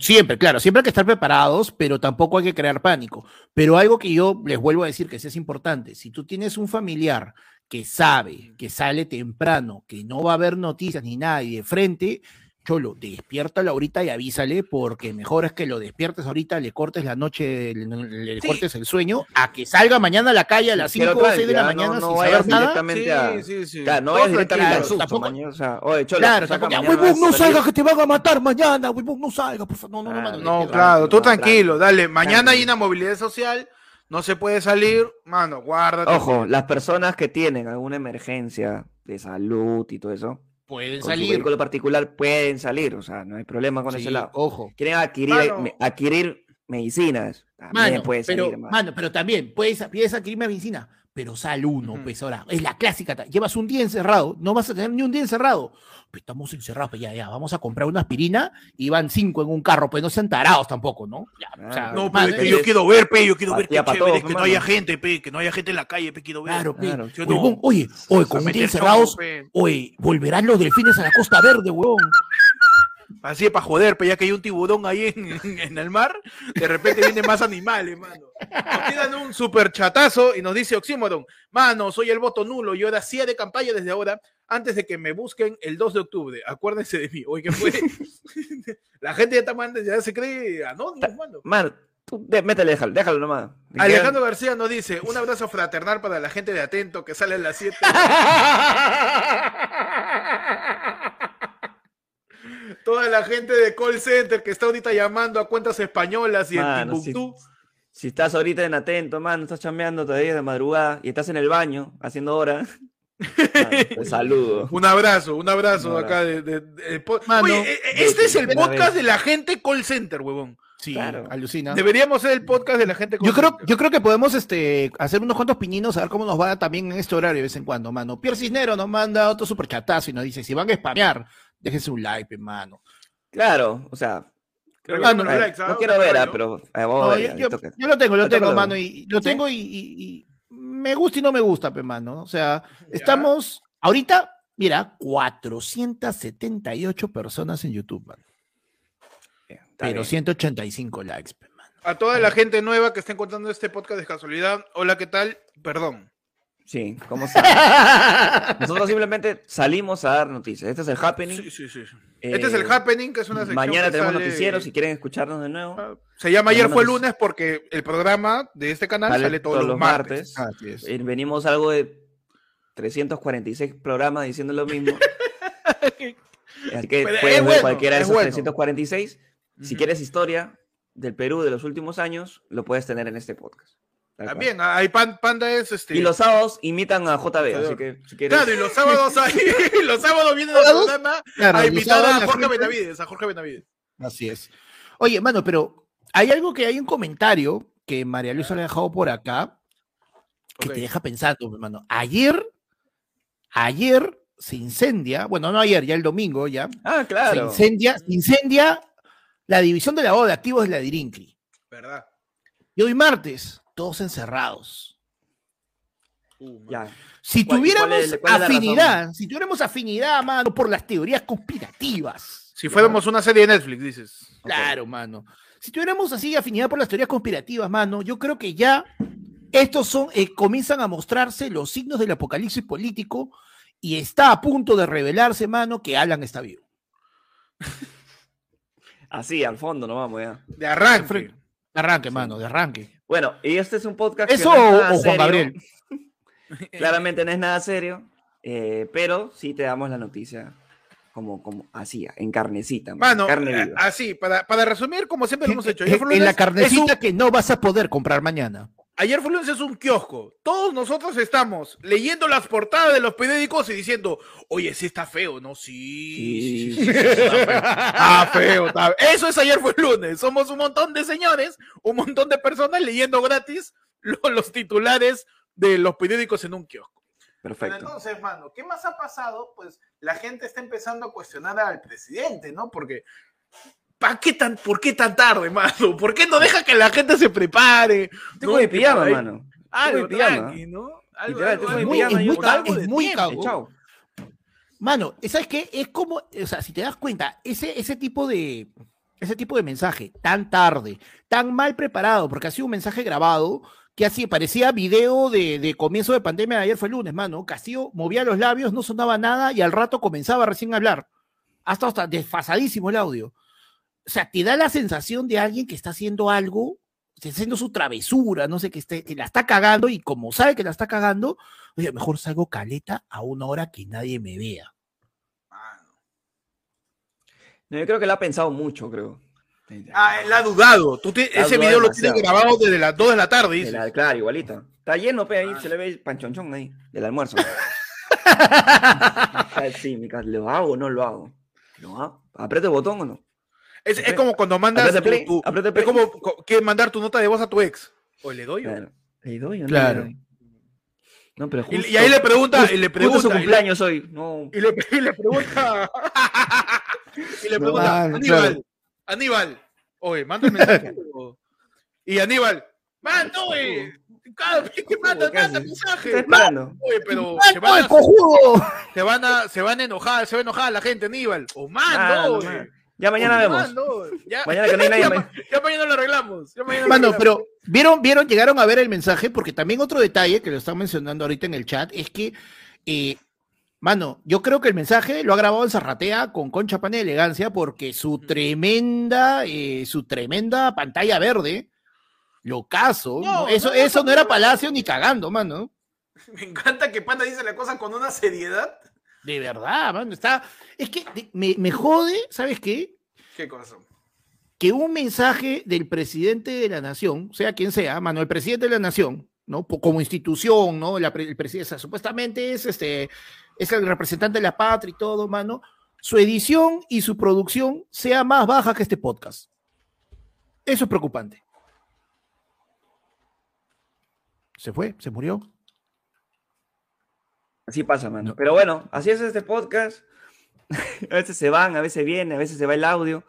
siempre, claro, siempre hay que estar preparados, pero tampoco hay que crear pánico. Pero algo que yo les vuelvo a decir que sí es importante, si tú tienes un familiar que sabe que sale temprano, que no va a haber noticias ni nadie de frente, Cholo, despiértalo ahorita y avísale, porque mejor es que lo despiertes ahorita, le cortes la noche, le, le Sí. cortes el sueño, a que salga mañana a la calle a las Quiero 5 o 6 de la tranquilidad, no- mañana no sin saber nada. directamente a- Sí, sí, sí. Claro, no vayas directamente al susto, tampoco- mañana, o sea, oye, cholo, Claro, tampoco, ya, mañana, huevón, no vas a salir. salga que te van a matar mañana, huevón, no salga, por favor. No, no, no, Ah, mano, No, despiértate. claro, tú no, tranquilo, tranquilo. dale. Mañana hay una movilidad social, no se puede salir, mano, guárdate. Ojo, las personas que tienen alguna emergencia de salud y todo eso, Pueden con su salir. vehículo particular pueden salir, o sea, no hay problema con Sí, ese lado. Ojo. Quieren adquirir, Mano. adquirir medicinas, también Mano, puede pero, salir, mano. mano, pero también puedes, puedes adquirir medicina, pero sal uno, pues ahora. Es la clásica. Llevas un día encerrado, no vas a tener ni un día encerrado. Pues estamos encerrados, pues ya, ya, vamos a comprar una aspirina y van cinco en un carro, pues no sean tarados tampoco, ¿no? Ya, o sea, Ah, No, mano, pero es que es- yo quiero ver, pe, yo quiero ver pa' chévere, todos, que no haya gente, pe, que no haya gente en la calle, pe, quiero ver. Claro, pe. Claro, yo no. Huevón, oye, oye, con un día meter encerrados, oye, volverán los delfines a la Costa Verde, huevón. Así es para joder, pero ya que hay un tiburón ahí en, el mar, de repente vienen más animales, mano. Nos tiran un super chatazo y nos dice Oxímoron, mano, soy el voto nulo, yo era CIA de campaña desde ahora, antes de que me busquen el 2 de octubre. Acuérdense de mí. Oye, ¿qué fue? La gente ya, está, man- ya se cree anónimo, mano. Mano, tú de- métele, déjalo, déjalo nomás. Alejandro García nos dice, un abrazo fraternal para la gente de Atento que sale a las 7. Toda la gente de call center que está ahorita llamando a cuentas españolas y en Mano, Timbuktu. Si estás ahorita en atento, mano, estás chambeando todavía de madrugada y estás en el baño haciendo hora, mano, te saludo. Un abrazo, un abrazo Un acá de, de- de- po- Mano, Oye, eh, eh, este es el podcast de la gente call center, huevón. Sí, Claro. alucina. Deberíamos ser el podcast de la gente call Yo creo, center. yo creo que podemos este, hacer unos cuantos piñinos, a ver cómo nos va también en este horario de vez en cuando, mano. Pierre Cisnero nos manda otro superchatazo y nos dice, si van a spamear, déjense un like, hermano. Claro, o sea, Pero yo no, ¿ah? no quiero ver, ah, pero eh, No, yo, lo tengo, lo tengo, lo- mano, y lo ¿Sí? tengo y, y- y me gusta y no me gusta, pe, mano. O sea, estamos, ahorita, mira, 478 personas en YouTube, mano. Está Pero bien. 185 likes, pe, mano. A toda la gente nueva que está encontrando este podcast de casualidad, hola, ¿qué tal? Perdón. Sí, ¿cómo está? Nosotros simplemente salimos a dar noticias. Este es el happening. Sí, sí, sí. Eh, este es el happening, que es una sección Mañana tenemos sale- noticieros si quieren escucharnos de nuevo. Ah, Se llama Ayer fue lunes porque el programa de este canal Sale sale, todos, los martes. Así es. Eh, Venimos algo de 346 programas diciendo lo mismo. Así que Pero puedes es ver bueno, cualquiera de es esos bueno. 346. Si Ujú. quieres historia del Perú de los últimos años, lo puedes tener en este podcast. También, hay pan- Panda es este. Y los sábados imitan a JB, así que si quieres. Claro, y los sábados hay, los sábados vienen al programa Claro, a sábados a la Jorge gente- Benavides, a Jorge Benavides. Así es. Oye, mano, pero hay algo que hay un comentario que María Luisa le ha dejado por acá que te deja pensando, hermano. Ayer, ayer se incendia, bueno, no ayer, ya el domingo, ya, Ah, se claro. incendia, se incendia la división de lavado de activos de la Dirincli. ¿Verdad? Y hoy martes, todos encerrados. Uh. Ya. Si ¿Cuál- tuviéramos cuál es- cuál es la afinidad, si tuviéramos afinidad, mano, por las teorías conspirativas. Si fuéramos una serie de Netflix, dices. Claro, mano. Si tuviéramos así afinidad por las teorías conspirativas, mano, yo creo que ya estos son, eh, comienzan a mostrarse los signos del apocalipsis político y está a punto de revelarse, mano, que Alan está vivo. Así, al fondo, no vamos ya. De arranque. De arranque, mano, de arranque. Bueno, y este es un podcast. ¿Eso que no o, es nada o Juan serio. Gabriel? Claramente no es nada serio, eh, pero sí te damos la noticia como, como así, en carnecita. man, Mano, carne eh, viva. así, para, para resumir, como siempre lo hemos hecho. En- Ayer fue en la carnecita un- que no vas a poder comprar mañana. Ayer fue lunes es un kiosco. Todos nosotros estamos leyendo las portadas de los periódicos y diciendo, oye, sí está feo, ¿no? Sí, sí, sí, sí, está feo. Está feo, está. Eso es ayer fue lunes. Somos un montón de señores, un montón de personas leyendo gratis lo- los titulares de los periódicos en un kiosco. Pero Perfecto. entonces, mano, ¿qué más ha pasado? Pues la gente está empezando a cuestionar al presidente, ¿no? Porque, ¿pa qué tan, ¿por qué tan tarde, mano? ¿Por qué no deja que la gente se prepare? Con mi que pijama, mano. Algo pijama. tranqui, ¿no? Algo, algo, de tiempo. muy cagón. chao. Mano, ¿sabes qué? Es como, o sea, si te das cuenta, ese, ese tipo de ese tipo de mensaje tan tarde, tan mal preparado, porque ha sido un mensaje grabado que así parecía video de, de comienzo de pandemia de ayer fue el lunes, mano. Castillo movía los labios, no sonaba nada y al rato comenzaba recién a hablar. Hasta hasta desfasadísimo el audio. O sea, te da la sensación de alguien que está haciendo algo, está haciendo su travesura, no sé, que, esté, que la está cagando y como sabe que la está cagando, oye, mejor salgo caleta a una hora que nadie me vea. No, yo creo que lo ha pensado mucho, creo. Ah, él ha dudado. Tú ese dudado video lo tienes grabado desde las 2 de la tarde, De dices. la- claro, igualito. Está lleno, pe, ahí Ah. se le ve el panchonchón ahí, del almuerzo. Ah, sí, mi ca- ¿lo hago o no lo hago? ¿Lo hago? ¿Aprieto el botón o no? Es, es como cuando mandas Aprieta tu, play, tu- aprieta es como co- que mandar tu nota de voz a tu ex. O le doy. o- Claro. ¿Le doy o no Claro. le doy? No, pero Y, justo, y ahí le pregunta, justo- y le justo pregunta, su y le- cumpleaños hoy. No. y le, y le pregunta, y le No, pregunta, mano, Aníbal, claro. Aníbal, oye, manda el mensaje. y Aníbal, manda, oye, cada vez que manda, ¿Qué manda mensaje. Esperando. Oye, pero se ¡Mano, van, a, cojudo! se van a, se van a enojar, se va a enojar la gente, Aníbal. O mando, no, oye. man. Ya mañana vemos. ya, Mañana que no hay nadie. ya, me- ma- ya mañana lo arreglamos. Ya mañana lo Mano, arreglamos. pero vieron, vieron, llegaron a ver el mensaje, porque también otro detalle que lo están mencionando ahorita en el chat es que, eh, mano, yo creo que el mensaje lo ha grabado en Zarratea con concha pan de elegancia, porque su tremenda, eh, su tremenda pantalla verde, lo caso, No, eso, no, eso no, era. Palacio ni cagando, mano. Me encanta que Panda dice la cosa con una seriedad. De verdad, mano, está, es que me, me jode, ¿sabes qué? ¿Qué cosa? que un mensaje del presidente de la nación, sea quien sea, mano, el presidente de la nación, ¿no? Como institución, ¿no? La el presidente, o sea, supuestamente es este, es el representante de la patria y todo, mano. Su edición y su producción sea más baja que este podcast. Eso es preocupante. Se fue, se murió. Así pasa, mano. Pero bueno, así es este podcast. a veces se van, a veces vienen, a veces se va el audio,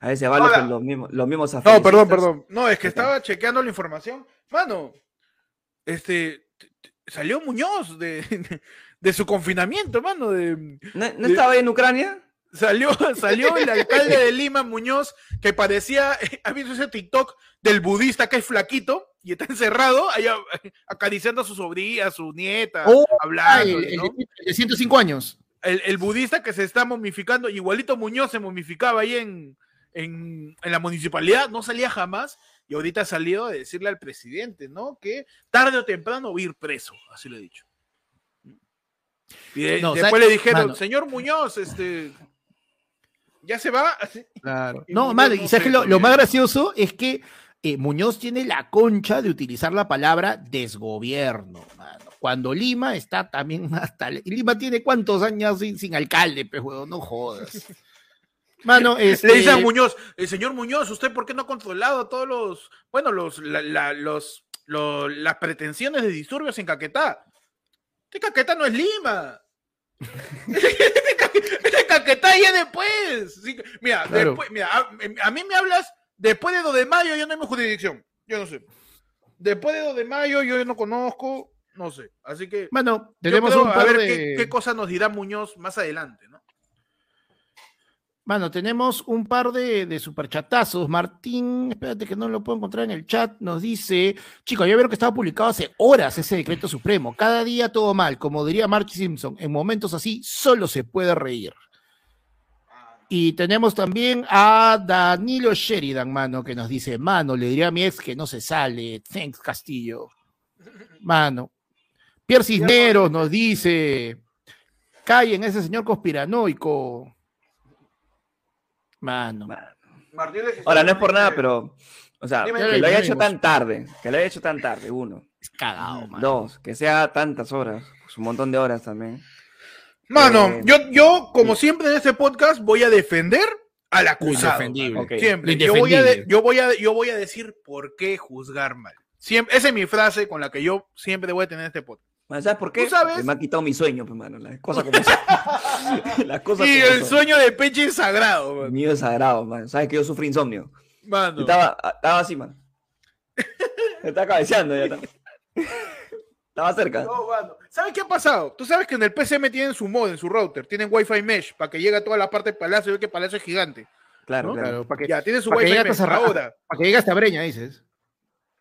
a veces van los, los mismos, los mismos No, perdón, perdón. No, es que estaba chequeando la información. Mano, este salió Muñoz de, de su confinamiento, mano. De, ¿No, no estaba ahí en Ucrania? salió, salió el alcalde de Lima, Muñoz, que parecía, ¿has visto ese TikTok del budista que es flaquito y está encerrado allá acariciando a su sobrina, a su nieta, Oh, hablando, el, ¿no? de- el de 105 años. el, el budista que se está momificando, igualito Muñoz se momificaba ahí en, en, en la municipalidad, no salía jamás, y ahorita ha salido a decirle al presidente, ¿no? Que tarde o temprano va a ir preso, así lo he dicho. Y de- No, después ¿sabes? le dijeron, Mano. señor Muñoz, este, ya se va. Claro. Y No, Muñoz madre, no sé lo, lo más gracioso es que eh, Muñoz tiene la concha de utilizar la palabra desgobierno, mano. Cuando Lima está también hasta. Lima tiene cuántos años sin, sin alcalde, huevón, no jodas. Mano, este, Le dice a Muñoz, el señor Muñoz, ¿usted por qué no ha controlado todos los, bueno, los, la- la- los, lo- las pretensiones de disturbios en Caquetá? Este Caquetá no es Lima. Este Caquetá ya después. Sí, mira, Claro. después, mira, a, a mí me hablas después de 2 de mayo, yo no hay mi jurisdicción. Yo no sé. Después de 2 de mayo, yo no conozco, no sé. Así que yo tenemos creo, un a par ver de. qué, qué cosa nos dirá Muñoz más adelante, ¿no? Mano, tenemos un par de, de superchatazos. Martín, espérate que no lo puedo encontrar en el chat, nos dice, chicos, ya vieron que estaba publicado hace horas ese decreto supremo. Cada día todo mal, como diría Mark Simpson, en momentos así solo se puede reír. Y tenemos también a Danilo Sheridan, mano, que nos dice, mano, le diría a mi ex que no se sale. Thanks, Castillo. Mano. Pierre Cisneros nos dice, callen ese señor conspiranoico. Mano. Martínez Ahora, no es por nada, pero. O sea, Dime, que dime, lo haya dime, hecho vos. tan tarde. Que lo haya hecho tan tarde, uno. Es cagado, mano. Dos, que sea tantas horas. Pues un montón de horas también. Mano, Eh, yo, yo, como siempre en este podcast, voy a defender al acusado. indefendible. Ok. Siempre. Lo Yo voy, a de- indefendible. yo, voy a, yo voy a decir por qué juzgar mal. Siempre, esa es mi frase con la que yo siempre voy a tener este podcast. ¿Sabes por qué? ¿Tú sabes? Me ha quitado mi sueño, pues, mano. Las cosas como son. Las cosas Y como el son. sueño de Peche es sagrado, man. Mío es sagrado, man. Sabes que yo sufro insomnio. Mano. estaba, estaba así, man. Me estaba cabeceando ya. Estaba, estaba cerca. No, mano. ¿Sabes qué ha pasado? Tú sabes que en el PCM tienen su mod, en su router, tienen Wi-Fi mesh para que llegue a toda la parte del palacio, ve que el palacio es gigante. Claro, ¿no? claro. Para que, Ya, tiene su pa' que Wi-Fi llegue mesh. Ahora, para que llegue hasta Breña, dices.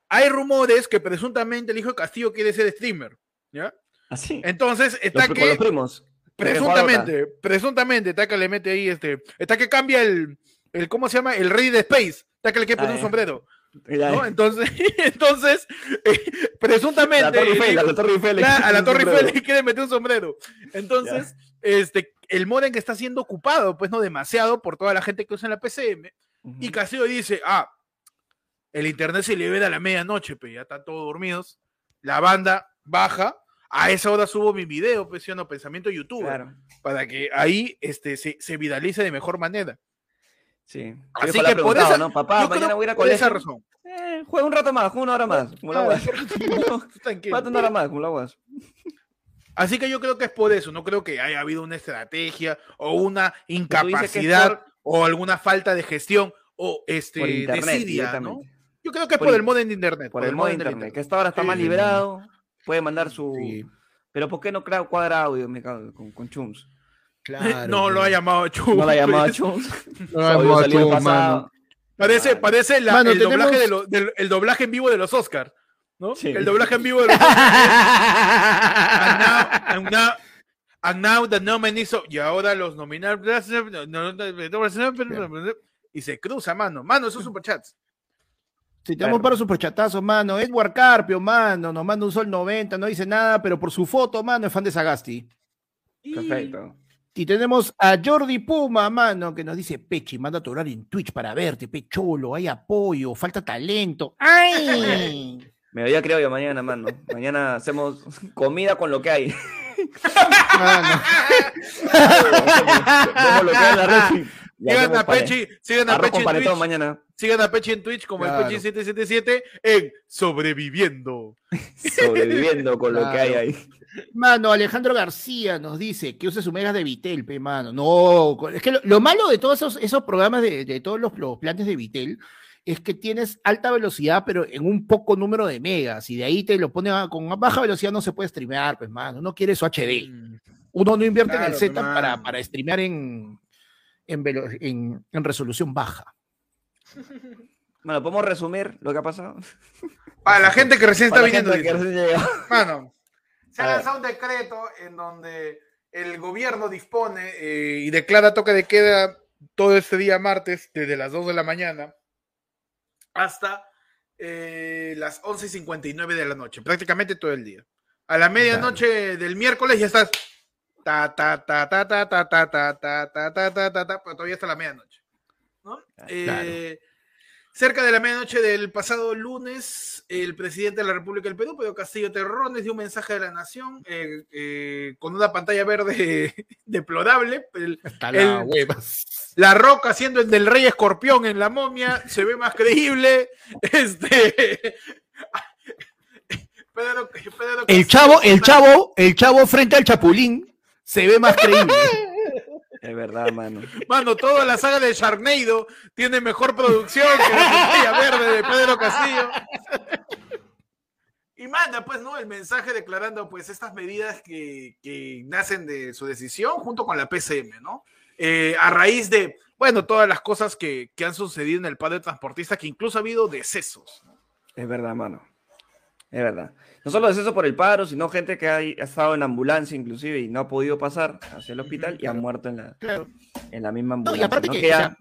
hay rumores que presuntamente el hijo de Castillo quiere ser streamer. ¿Ya? Así. Entonces, Los, está que los primos. Presuntamente, presuntamente, que le mete ahí este, está que cambia el, el ¿cómo se llama? El rey de Space, que le quiere poner Ah, un ya. sombrero, ¿no? Entonces, entonces, eh, presuntamente, La Torre Eiffel, el a la Torre Eiffel. la- a la Torre. Eiffel le quiere meter un sombrero. Entonces, este, el modem que está siendo ocupado, pues no demasiado por toda la gente que usa en la PCM, y Castillo dice, ah, el internet se libera a la medianoche, pues ya están todos dormidos, la banda baja, a esa hora subo mi video, pues, ¿sí o no? pensamiento YouTube Claro. para que ahí este, se, se viralice de mejor manera. Sí. Así ha que por esa- ¿no? Papá, mañana voy a ir a por esa colegio. razón. Eh, juega un rato más, juega una hora más. Como la Ah, guas. una hora más, como la guas. Así que yo creo que es por eso, no creo que haya habido una estrategia o una incapacidad o alguna falta de gestión o este Por internet, desidia, ¿no? Yo creo que es Por el modem de internet. Por el modo de internet, que esta hora está Sí, más liberado. Puede mandar su. Sí, Pero ¿por qué no crea- cuadra audio me cago, con, con Chums? claro. no lo ha llamado Chu. No la llamaba pues. Chums. No la Audio llamaba salió Chums, mano. Parece, parece la- Mano, el, doblaje tenemos- de lo- del- el doblaje en vivo de los Oscars. ¿no? Sí. El doblaje en vivo de los and now, and now, and now the nominee so- y ahora los nominados y se cruza, mano. Mano, esos superchats. Si tenemos para superchatazos, mano. Edward Carpio, mano. Nos manda un sol 90, no dice nada, pero por su foto, mano, es fan de Sagasti. Perfecto. Y tenemos a Jordi Puma, mano, que nos dice, Pechi, manda tu horario en Twitch para verte, Pecholo, hay apoyo, falta talento. ¡Ay! Me había creado yo mañana, mano. Mañana hacemos comida con lo que hay. Mano. Vemos lo que hay en la red. Sigan a Pechi, sigan a Pechi en Twitch. mañana. Sigan a Pechi en Twitch como Claro. el Pechi777 en Sobreviviendo. Sobreviviendo con lo que hay ahí. Mano, Alejandro García nos dice que use su megas de Vitel, pe, mano. No, es que lo, lo malo de todos esos, esos programas, de, de todos los, los planes de Vitel, es que tienes alta velocidad, pero en un poco número de megas, y de ahí te lo pone a- con baja velocidad, no se puede streamear, pues, mano. Uno quiere su HD. Uno no invierte en el hermano. para, para streamear en, en, velo- en- en resolución baja. Bueno, ¿podemos resumir lo que ha pasado? Para la gente que recién está Para viniendo. que recién. Mano, se ha lanzado un decreto en donde el gobierno dispone eh, y declara toque de queda todo este día martes, desde las 2 de la mañana hasta eh, las 11.59 de la noche, prácticamente todo el día. A la medianoche del miércoles ya estás. Ta, ta, ta, ta, ta, ta, ta, ta, ta, ta, ta, ta, ta, ta, pero todavía hasta la medianoche. ¿no? Eh, Cerca de la medianoche del pasado lunes, el presidente de la República del Perú, Pedro Castillo Terrones, dio un mensaje a la nación eh, eh, con una pantalla verde deplorable. El- Hasta la la El- hueva. la roca haciendo el del rey escorpión en la momia se ve más creíble. Este. Pedro- Pedro El chavo, el chavo, el chavo frente al chapulín se ve más creíble. Es verdad, mano. Mano, toda la saga de Sharknado tiene mejor producción que la pantalla verde de Pedro Castillo. Y manda, pues, ¿no? El mensaje declarando, pues, estas medidas que, que nacen de su decisión junto con la PCM, ¿no? Eh, a raíz de, bueno, todas las cosas que, que han sucedido en el paro de transportistas, que incluso ha habido decesos. ¿no? Es verdad, mano. Es verdad. No solo es eso por el paro, sino gente que ha, ha estado en ambulancia inclusive y no ha podido pasar hacia el hospital y ha muerto en la, Claro. en la misma No, ambulancia. y aparte ¿no? que, Que o sea,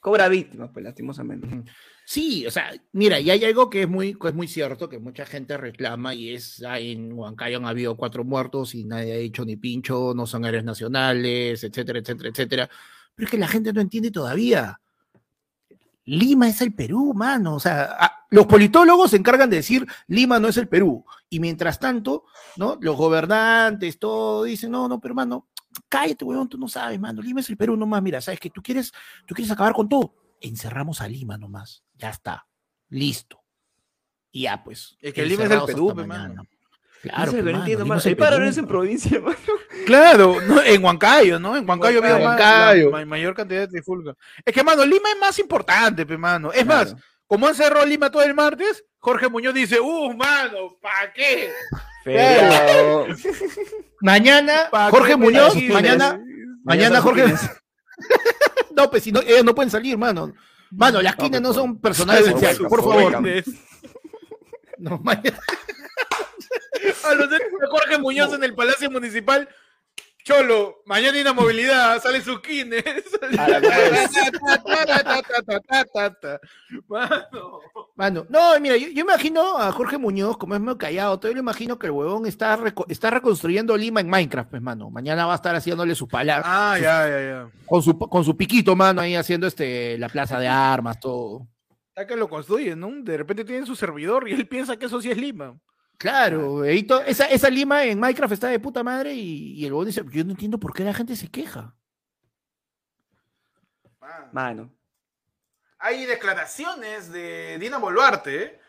cobra víctimas, pues lastimosamente. Sí, o sea, mira, y hay algo que es muy, que es muy cierto, que mucha gente reclama, y es, en Huancayo han habido cuatro muertos y nadie ha dicho ni pincho, no son áreas nacionales, etcétera, etcétera, etcétera. Pero es que la gente no entiende todavía. Lima es el Perú, mano. O sea, los politólogos se encargan de decir Lima no es el Perú. Y mientras tanto, ¿no? Los gobernantes, todo dicen, no, no, pero hermano, cállate, weón, tú no sabes, mano. Lima es el Perú nomás. Mira, sabes que tú quieres, tú quieres acabar con todo. Encerramos a Lima nomás. Ya está. Listo. Y ya, pues. Es que Lima es el Perú, hasta pe, mañana. mano. Claro, no entiendo, Lima mano. en provincia, mano. Claro, no, en Huancayo, ¿no? En Huancayo había más- Huancayo. la mayor cantidad de trifulca. Es que, mano, Lima es más importante, pe, mano. Es más. Como han cerrado Lima todo el martes, Jorge Muñoz dice, uh, mano, ¿para qué? Mañana, ¿Pa' Jorge qué Muñoz, dices? mañana, mañana Jorge. no, pues si no, ellos no pueden salir, mano. Mano, las No, quines no son personal Por esencial, favor, por favor. No, mañana. A los de Jorge Muñoz en el Palacio Municipal. Cholo, mañana inamovilidad, sale sus kines. Mano. Mano, no, mira, yo, yo imagino a Jorge Muñoz, como es medio callado, todavía lo imagino que el huevón está, reco- está reconstruyendo Lima en Minecraft, pues, mano. Mañana va a estar haciéndole su pala, Ah, ya, ya, ya. con su, con su piquito, mano, ahí haciendo este, la plaza de armas, todo. Ya que lo construyen, ¿no? De repente tienen su servidor y él piensa que eso sí es Lima. Claro, esa, esa Lima en Minecraft está de puta madre y, y el huevón dice, yo no entiendo por qué la gente se queja. Mano. Hay declaraciones de Dina Boluarte, ¿eh?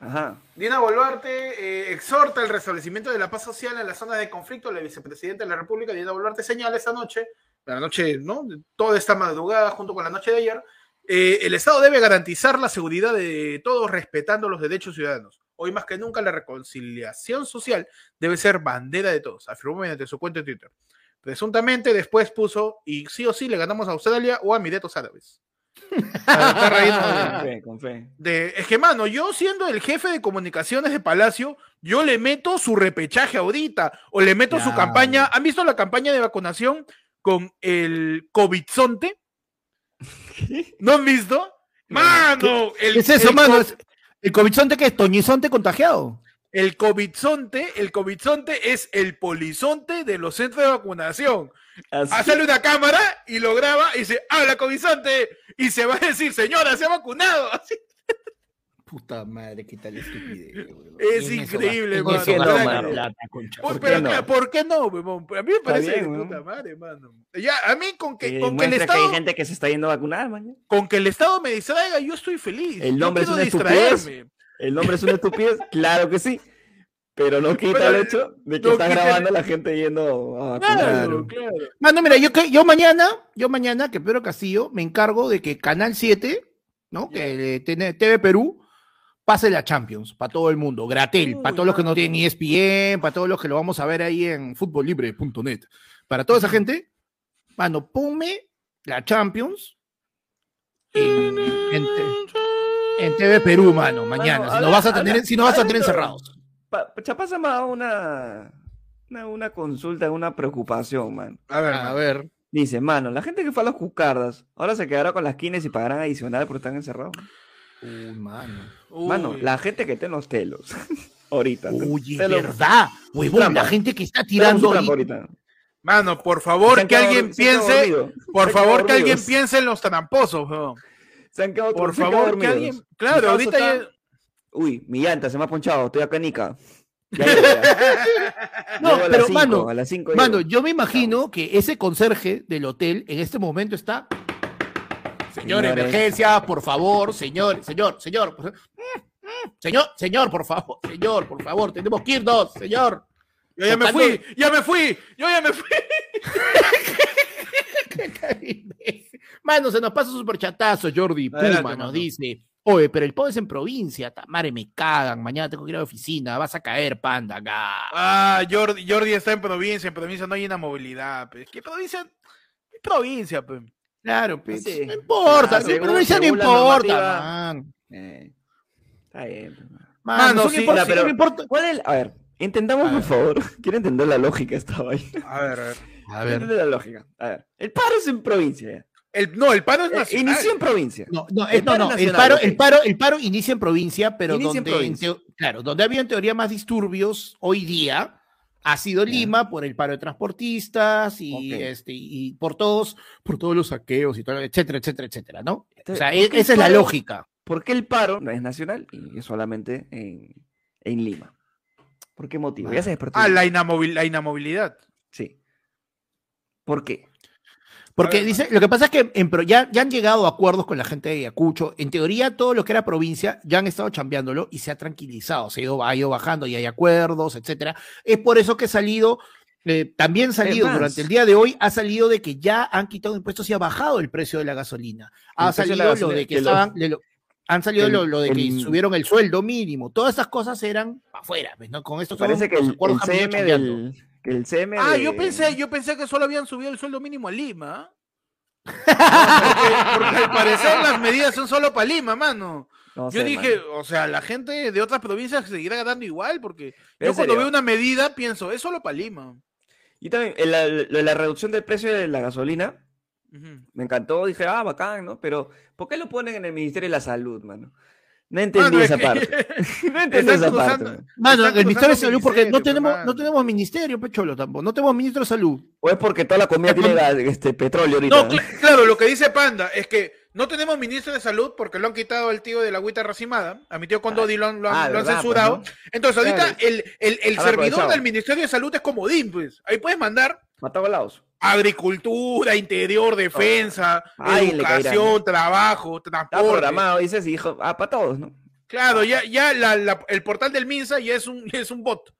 Ajá. Dina Boluarte eh, exhorta el restablecimiento de la paz social en las zonas de conflicto. La vicepresidenta de la República, Dina Boluarte, señala esta noche, la noche, ¿no? Toda esta madrugada, junto con la noche de ayer, eh, el Estado debe garantizar la seguridad de todos respetando los derechos ciudadanos. Hoy más que nunca la reconciliación social debe ser bandera de todos, afirmó mediante su cuenta de Twitter. Presuntamente después puso, y sí o sí le ganamos a Australia o a Emiratos Árabes. De- Con fe, con fe. de, es que, mano, yo siendo el jefe de comunicaciones de Palacio, yo le meto su repechaje ahorita, o le meto su campaña. ¿Han visto la campaña de vacunación con el COVIDzonte? ¿No han visto? Mano, el, ¿Qué es eso, el mano? Es- ¿El covidzonte que es toñizonte contagiado? El COVIDzonte, el COVIDzonte es el polizonte de los centros de vacunación. Sale una cámara y lo graba y dice, habla COVIDzonte, y se va a decir, señora, se ha vacunado. Así. Puta madre, qué tal estupidez. weón. Es increíble, mano. ¿Por qué no, mano? plata, concha. ¿Por pero qué no? ¿por qué no? A mí me parece bien, de puta madre, mano. Ya, a mí con que, con que el que hay Estado, gente que se está yendo a vacunar, man. con que el Estado me distraiga, yo estoy feliz. El nombre es una estupidez. El nombre es una estupidez, claro que sí. Pero no quita Pero, el hecho de que no está grabando a la gente yendo a vacunar. Claro, claro. Mano, mira, yo, que- yo mañana, yo mañana, que Pedro Castillo, me encargo de que Canal 7, ¿no? Que eh, tiene TV Perú, pase la Champions para todo el mundo, gratel, para todos los que no tienen ESPN, para todos los que lo vamos a ver ahí en futbollibre.net. Para toda esa gente, mano, ponme la Champions en, en TV Perú, mano, mañana. si no vas a tener, si no vas a tener encerrados. Pa, Chapasa me ha dado una, una, una consulta, una preocupación, man. A ver, A a ver. Dice, mano, la gente que fue a los cucardas, ahora se quedará con las quines y pagarán adicional porque están encerrados. Uy, mano. Mano, Uy. la gente que está en los telos, ahorita. Te lo- verdad. Huevón, la gente que está tirando ahorita. Mano, por favor, que quedado alguien piense, por favor, que alguien piense en los tramposos, weón. Se han quedado Por favor, que alguien, claro, causa ahorita está- ya- Uy, mi llanta se me ha ponchado, estoy acá en Ica. Ya llego, ya. No, pero, cinco, mano, a las cinco Mano, yo me imagino que ese conserje del hotel en este momento está. Señor, emergencia, por favor, señor, señor, señor. Señor, señor, por favor, señor, por favor, tenemos que irnos, señor. yo ya me fui, ya me fui, yo ya me fui. Mano, se nos pasa un superchatazo, Jordi Puma nos mano. dice. Oye, pero el pobre es en provincia, tamare, me cagan, mañana tengo que ir a la oficina, vas a caer, panda, acá. Ah, Jordi, Jordi está en provincia, en provincia no hay una movilidad, pues. ¿Qué provincia? ¿Qué provincia, pues? Claro, pues, Sí. no importa, Ah, en según- provincia no importa, man. Eh, está bien. pues, Mano, eso no sí, importa, pero- no importa. ¿Cuál es el- A ver, entendamos A por ver. favor. Quiero entender la lógica esta vaina. A ver, a ver. A Entiende la lógica. A ver, el paro es en provincia. ya. El, no, el paro es Eh, nacional. Inició en provincia. No, no, El es- no, paro no, el nacional, paro, ok. el paro, el paro inicia en provincia, pero Inicia en donde, en provincia. teo- claro, donde había en teoría más disturbios hoy día ha sido. Lima por el paro de transportistas y este y por todos, por todos los saqueos y todo, etcétera, etcétera, etcétera, ¿no? O sea, ¿por e- qué el esa es la lógica. ¿Por qué el paro no es nacional y es solamente en, en Lima? ¿Por qué motivo? Ya se despertó. Ah, la, inamovil- la inamovilidad. Sí. ¿Por qué? Porque ver, dice, lo que pasa es que en ya, ya han llegado a acuerdos con la gente de Ayacucho. En teoría, todo lo que era provincia ya han estado chambeándolo y se ha tranquilizado, se ha ido, ha ido bajando y hay acuerdos, etcétera. Es por eso que ha salido, eh, también salido durante el día de hoy, ha salido de que ya han quitado impuestos y ha bajado el precio de la gasolina. Ha de salido la lo de que estaban, de lo- han salido el- lo, lo de que el- subieron el sueldo mínimo. Todas esas cosas eran afuera, pues, ¿no? Con esto Parece que el, el CM del. Que el CM Ah, de- yo pensé, yo pensé que solo habían subido el sueldo mínimo a Lima. porque, porque al parecer las medidas son solo para Lima, mano. No Yo sé, dije, mano. o sea, la gente de otras provincias seguirá ganando igual, porque ¿En yo cuando serio? veo una medida pienso, es solo para Lima. Y también el- la, la- la reducción del precio de la gasolina me encantó. Dije, ah, bacán, ¿no? Pero, ¿por qué lo ponen en el Ministerio de la Salud, mano? No entendí Mano, es esa que- parte. no entendí esa parte. cruzando- mano. El Ministerio de Salud, porque no tenemos, no tenemos ministerio, Pecholo, tampoco. No tenemos ministro de salud. O es porque toda la comida tiene este, petróleo ahorita. No, cl- claro, lo que dice Panda es que no tenemos ministro de salud porque lo han quitado al tío de la agüita racimada. A mi tío Condotti lo han, lo han- Ah, lo han verdad, pues, censurado. ¿no? Entonces, ahorita Claro. el, el, el servidor aprovechado. del Ministerio de Salud es comodín, pues. Ahí puedes mandar Matado lados. Agricultura, interior, defensa, educación, trabajo, transporte. programado, dices, y dijo, ah, para todos, ¿no? Claro, ya, ya la- la- el portal del Minsa ya es un, ya es un bot.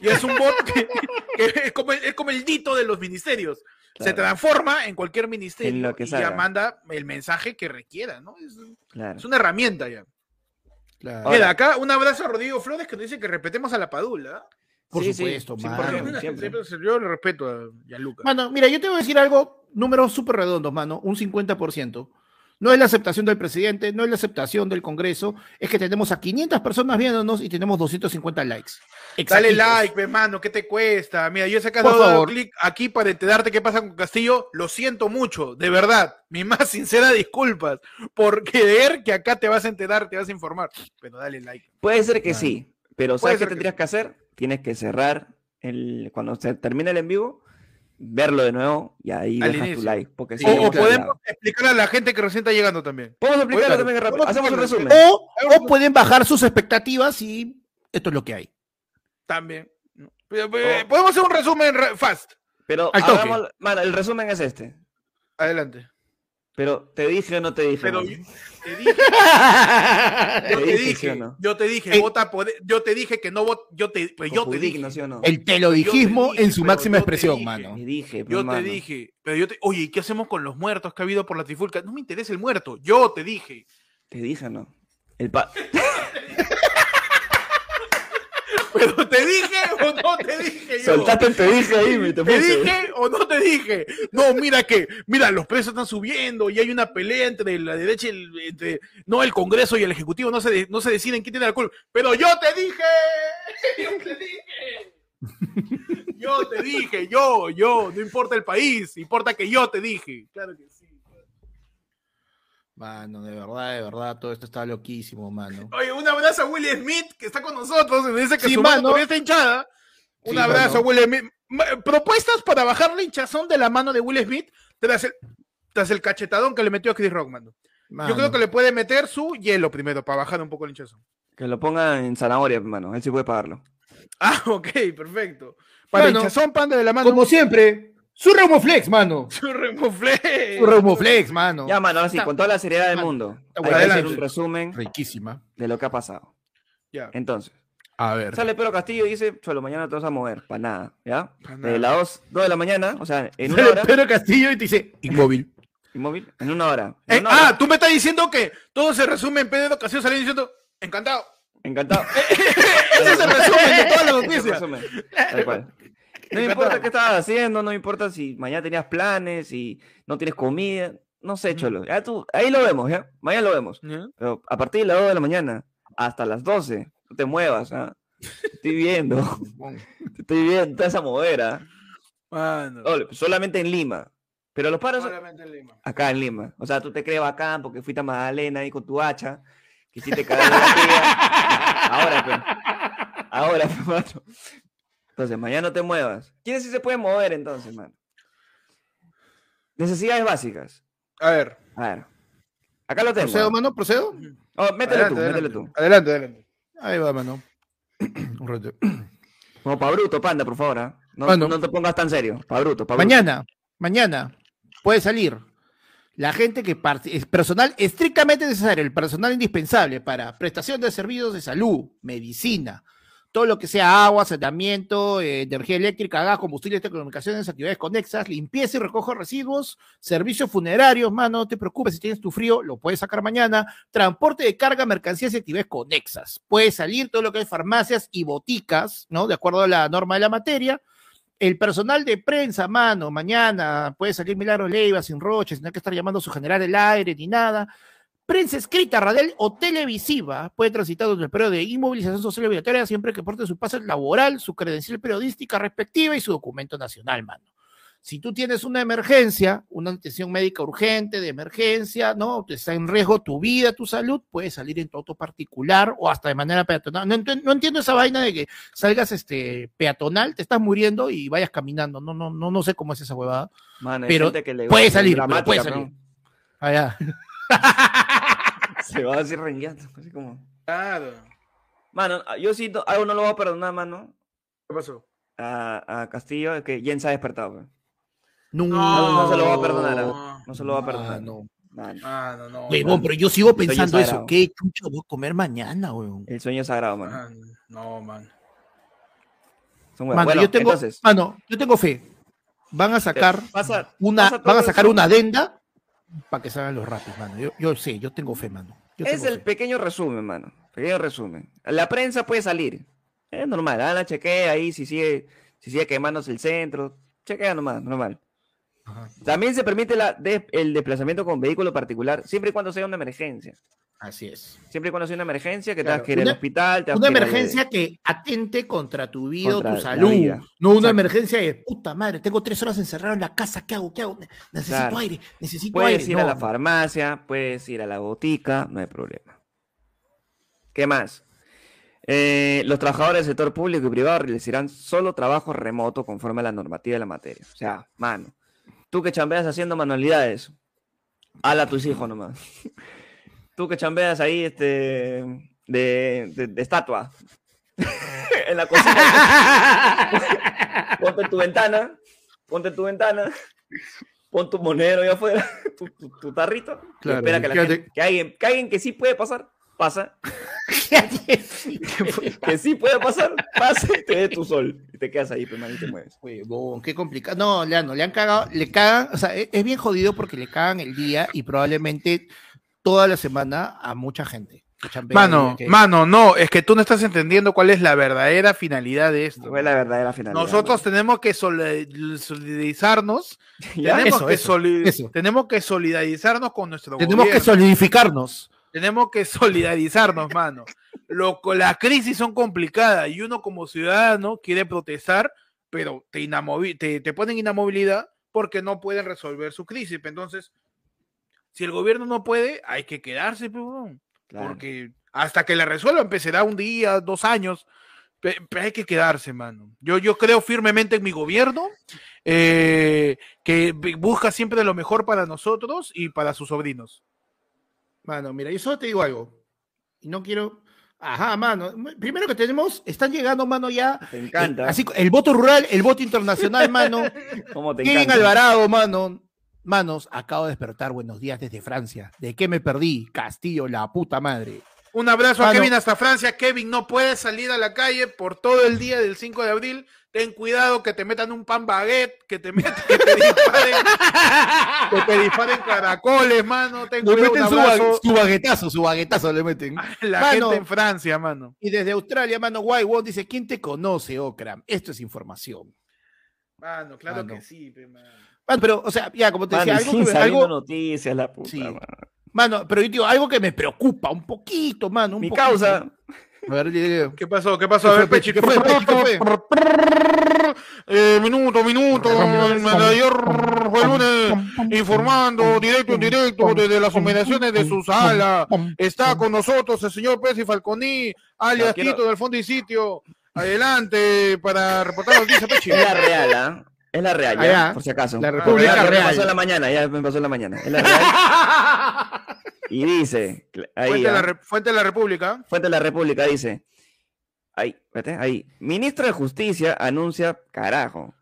Ya es un bot que, que es, como el, es como el dito de los ministerios. Se transforma en cualquier ministerio En lo que y ya manda el mensaje que requiera, ¿no? Es, Claro. es una herramienta ya. Claro. Mira, acá un abrazo a Rodrigo Flores que nos dice que respetemos a la Padula. Por Sí, supuesto, sí, mano. siempre. siempre- yo le respeto a Gianluca. Mano, mira, yo te voy a decir algo, números súper redondos, mano, un 50%. No es la aceptación del presidente, no es la aceptación del Congreso, es que tenemos a 500 personas viéndonos y tenemos 250 likes. Dale like, pe, mano, ¿qué te cuesta? Mira, yo dado favor. clic aquí para enterarte qué pasa con Castillo. Lo siento mucho, de verdad. Mi más sincera disculpas por creer que acá te vas a enterar, te vas a informar. Pero dale like. Puede ser que sí, pero ¿sabes qué que tendrías que hacer? Tienes que cerrar el, cuando se termine el en vivo, verlo de nuevo y ahí Al dejas tu inicio. like. Porque si o, o podemos explicarle a la gente que recién está llegando también. Podemos explicarlo Claro. también rápido. Hacemos un resumen. O, o pueden bajar sus expectativas y esto es lo que hay. También. Pero, eh, Podemos hacer un resumen re- fast. Pero hagamos, el resumen es este. Adelante. Pero te dije o no te dije. Pero te dije, yo Te te dije, ¿sí dije, o no? yo te dije, vota por- yo te dije que no vot, yo te, pues yo te dije. ¿sí o no? El telodijismo en su máxima te expresión, dije. mano. Te dije, pues, Yo te mano. dije, pero yo te, oye, ¿y qué hacemos con los muertos que ha habido por la trifulca? No me interesa el muerto, yo te dije. Te dije, ¿no? El pa- Pero te dije o no te dije yo. Soltaste te dije ahí, me te ¿Te dije o no te dije? No, mira que, mira, los precios están subiendo y hay una pelea entre la derecha y el, entre, no, el Congreso y el Ejecutivo, no se, de- no se deciden quién tiene la culpa. Pero yo te dije, yo te dije, yo te dije, yo, yo, no importa el país, importa que yo te dije. Claro que sí. Mano, de verdad, de verdad, todo esto está loquísimo, mano. Oye, un abrazo a Will Smith, que está con nosotros, y me dice que Sí, su mano mano. todavía está hinchada. Un Sí, abrazo mano. a Will Smith. Propuestas para bajar la hinchazón de la mano de Will Smith tras el, tras el cachetadón que le metió a Chris Rock, mano. Yo Mano. creo que le puede meter su hielo primero para bajar un poco la hinchazón. Que lo ponga en zanahoria, hermano. Él sí puede pagarlo. Ah, ok, perfecto. Para Mano, hinchazón, panda de la mano. Como siempre, su Remoflex, mano. Su remofle. Su Remoflex, mano. Ya, mano, ahora sí, Está- con toda la seriedad del mundo. Hay que hacer un resumen Riquísima. de lo que ha pasado. Ya. Entonces, A ver. sale Pedro Castillo y dice, Cholo, mañana te vas a mover. Para nada, ¿ya? Pa' De las 2, de la mañana, o sea, en una Sale hora, Pedro Castillo y te dice, inmóvil. inmóvil, en una hora. En Eh, una hora. ah, tú me estás diciendo que todo se resume en Pedro Castillo saliendo diciendo, encantado. Encantado. Ese es el resumen de todas las noticias. tal cual. No importa qué estabas haciendo, no importa si mañana tenías planes, si no tienes comida, no sé, Cholo. Ya tú, ahí lo vemos, ¿ya? Mañana lo vemos. ¿Ya? Pero a partir de las 2 de la mañana hasta las 12, no te muevas, ¿ah? Estoy viendo, te estoy viendo, te vas a mover, ¿ah? Ole, solamente en Lima. Pero los paros Solamente en Lima. acá en Lima. O sea, tú te crees bacán porque fuiste a Magdalena ahí con tu hacha, quisiste cagar la tía. Ahora, pues. Ahora, pues, Entonces, mañana no te muevas. ¿Quiénes sí se pueden mover entonces, mano? Necesidades básicas. A ver. A ver. Acá lo tengo. ¿Procedo, mano? ¿Procedo? Oh, métele tú, adelante, métele tú. Adelante, adelante. Ahí va, mano. Un rato. Como pa' bruto, panda, por favor. ¿ah? No, Mano. no te pongas tan serio. Pa' bruto, pa' bruto. Mañana, mañana puede salir la gente que es personal estrictamente necesario, el personal indispensable para prestación de servicios de salud, medicina, todo lo que sea agua, saneamiento, eh, energía eléctrica, gas, combustible, telecomunicaciones, actividades conexas, limpieza y recojo residuos, servicios funerarios, mano, no te preocupes si tienes tu frío, lo puedes sacar mañana, transporte de carga, mercancías y actividades conexas. Puede salir todo lo que es farmacias y boticas, ¿no? De acuerdo a la norma de la materia. El personal de prensa, mano, mañana puede salir Milagro Leiva sin roches, sin tener que estar llamando a su general el aire ni nada. Prensa escrita, radial o televisiva puede transitar durante el periodo de inmovilización social obligatoria siempre que porte su pase laboral, su credencial periodística respectiva y su documento nacional, mano. Si tú tienes una emergencia, una atención médica urgente de emergencia, ¿no? Te está en riesgo tu vida, tu salud, puedes salir en tu auto particular o hasta de manera peatonal. No, ent- no entiendo esa vaina de que salgas este peatonal, te estás muriendo y vayas caminando. No, no, no, no sé cómo es esa huevada. Hay Pero gente que le puede salir, pero puede dramática, salir. Allá. Se va así rengueando. Así como. Claro. Mano, yo sí, no- algo no lo voy a perdonar, mano. ¿Qué pasó? A, a Castillo, es que Jen se ha despertado. pues. No, no se lo voy a perdonar, No, No se lo va a perdonar. Ah, no. Mano, Ah, no, no. Pero yo sigo pensando eso. ¿Qué chucha voy a comer mañana, weón? El sueño es sagrado, mano. Ah, No, man. Son. Mano, Bueno, yo tengo, entonces, mano, yo tengo fe. Van a sacar pasa- una, pasa van a sacar una adenda para que salgan los rapis, mano. Yo, yo sé, yo tengo fe, mano. Yo Es el fe. pequeño resumen, mano. Pequeño resumen. La prensa puede salir. Es normal. Ah, la chequea ahí si sigue, si sigue quemándose el centro. Chequea nomás, normal. Ajá. También se permite la de- el desplazamiento con vehículo particular, siempre y cuando sea una emergencia. Así es. Siempre y cuando sea una emergencia, que Claro, tengas que ir al hospital. tengas Una emergencia que atente contra tu vida o tu salud. No una Exacto. emergencia de puta madre, tengo tres horas encerrado en la casa, ¿qué hago? ¿Qué hago? Necesito Claro. aire, necesito Puedes aire. ir a la farmacia, puedes ir a la botica, no hay problema. ¿Qué más? Eh, los trabajadores del sector público y privado realizarán solo trabajo remoto conforme a la normativa de la materia. O sea, mano, tú que chambeas haciendo manualidades, hala a tus hijos nomás. Tú que chambeas ahí este, de, de- de estatua. En la cocina, ponte tu ventana, ponte tu ventana, pon tu monedero ahí afuera, tu, tu- tu tarrito, Claro, espera que, la quédate- gente- que alguien, que alguien que sí puede pasar, pasa, que sí puede pasar, pasa y te dé tu sol, y te quedas ahí, man, y te mueves. Huevón, qué complicado. No, Leandro, le han cagado, le cagan, o sea, e- es bien jodido porque le cagan el día y probablemente toda la semana a mucha gente. que Mano, que- mano, no, es que tú no estás entendiendo cuál es la verdadera finalidad de esto. Fue la verdadera finalidad. Nosotros man. tenemos que soli- solidarizarnos, tenemos, Eso, que eso, soli- eso. tenemos que solidarizarnos con nuestro Tenemos que gobierno. solidificarnos. Tenemos que solidarizarnos, mano. Lo, las crisis son complicadas y uno como ciudadano quiere protestar, pero te, inamovi- te, te ponen inamovilidad porque no pueden resolver su crisis. Entonces, si el gobierno no puede, hay que quedarse, Claro. porque hasta que la resuelvan, empezará un día, dos años, pe- pero hay que quedarse, mano. Yo, yo creo firmemente en mi gobierno, eh, que busca siempre lo mejor para nosotros y para sus sobrinos. Mano, mira, yo solo te digo algo. Y no quiero. Ajá, mano. Primero que tenemos, están llegando, mano, ya. Te encanta. eh, así, el voto rural, el voto internacional, mano. ¿Cómo te Kevin encanta? Alvarado, mano. Manos, acabo de despertar. Buenos días desde Francia. ¿De qué me perdí? Castillo, la puta madre. Un abrazo a. Kevin hasta Francia. Kevin, no puedes salir a la calle por todo el día del 5 de abril. Ten cuidado que te metan un pan baguette, que te metan, que te disparen, que te disparen caracoles, mano. Ten Le cuidado, meten un su, abrazo su baguetazo, su baguetazo le meten. a la Mano. gente en Francia, mano. Y desde Australia, mano, White Wong dice, ¿quién te conoce, Okram? Esto es información. Mano, claro Mano. que sí, pe, mano. Mano, pero, o sea, ya, como te Mano, decía, algo, que me- saliendo algo, noticias, la puta. Sí. mano. mano, pero yo digo, algo que me preocupa un poquito, mano. Un Mi poquito. causa, A ver. ¿Qué pasó? ¿Qué pasó? ¿Qué A ver, Pechi? ¿Qué fue, Pechi? ¿Qué Eh, minuto, minuto. El mayor fue el lunes informando directo en directo desde las inmediaciones de su sala. Está con nosotros el señor Pesi Falconi, alias Tito del Fondo y Sitio. Adelante para reportar noticias, Pechi. Es la real, ¿ah? Es la real, ya, Allá, por si acaso. la República ya, me Real. pasó en la mañana, ya me pasó en la mañana. Es la real. y dice, ahí, Fuente, de la Fuente de la República. Fuente de la República dice, ahí, espérate, ahí, ministro de Justicia anuncia, carajo.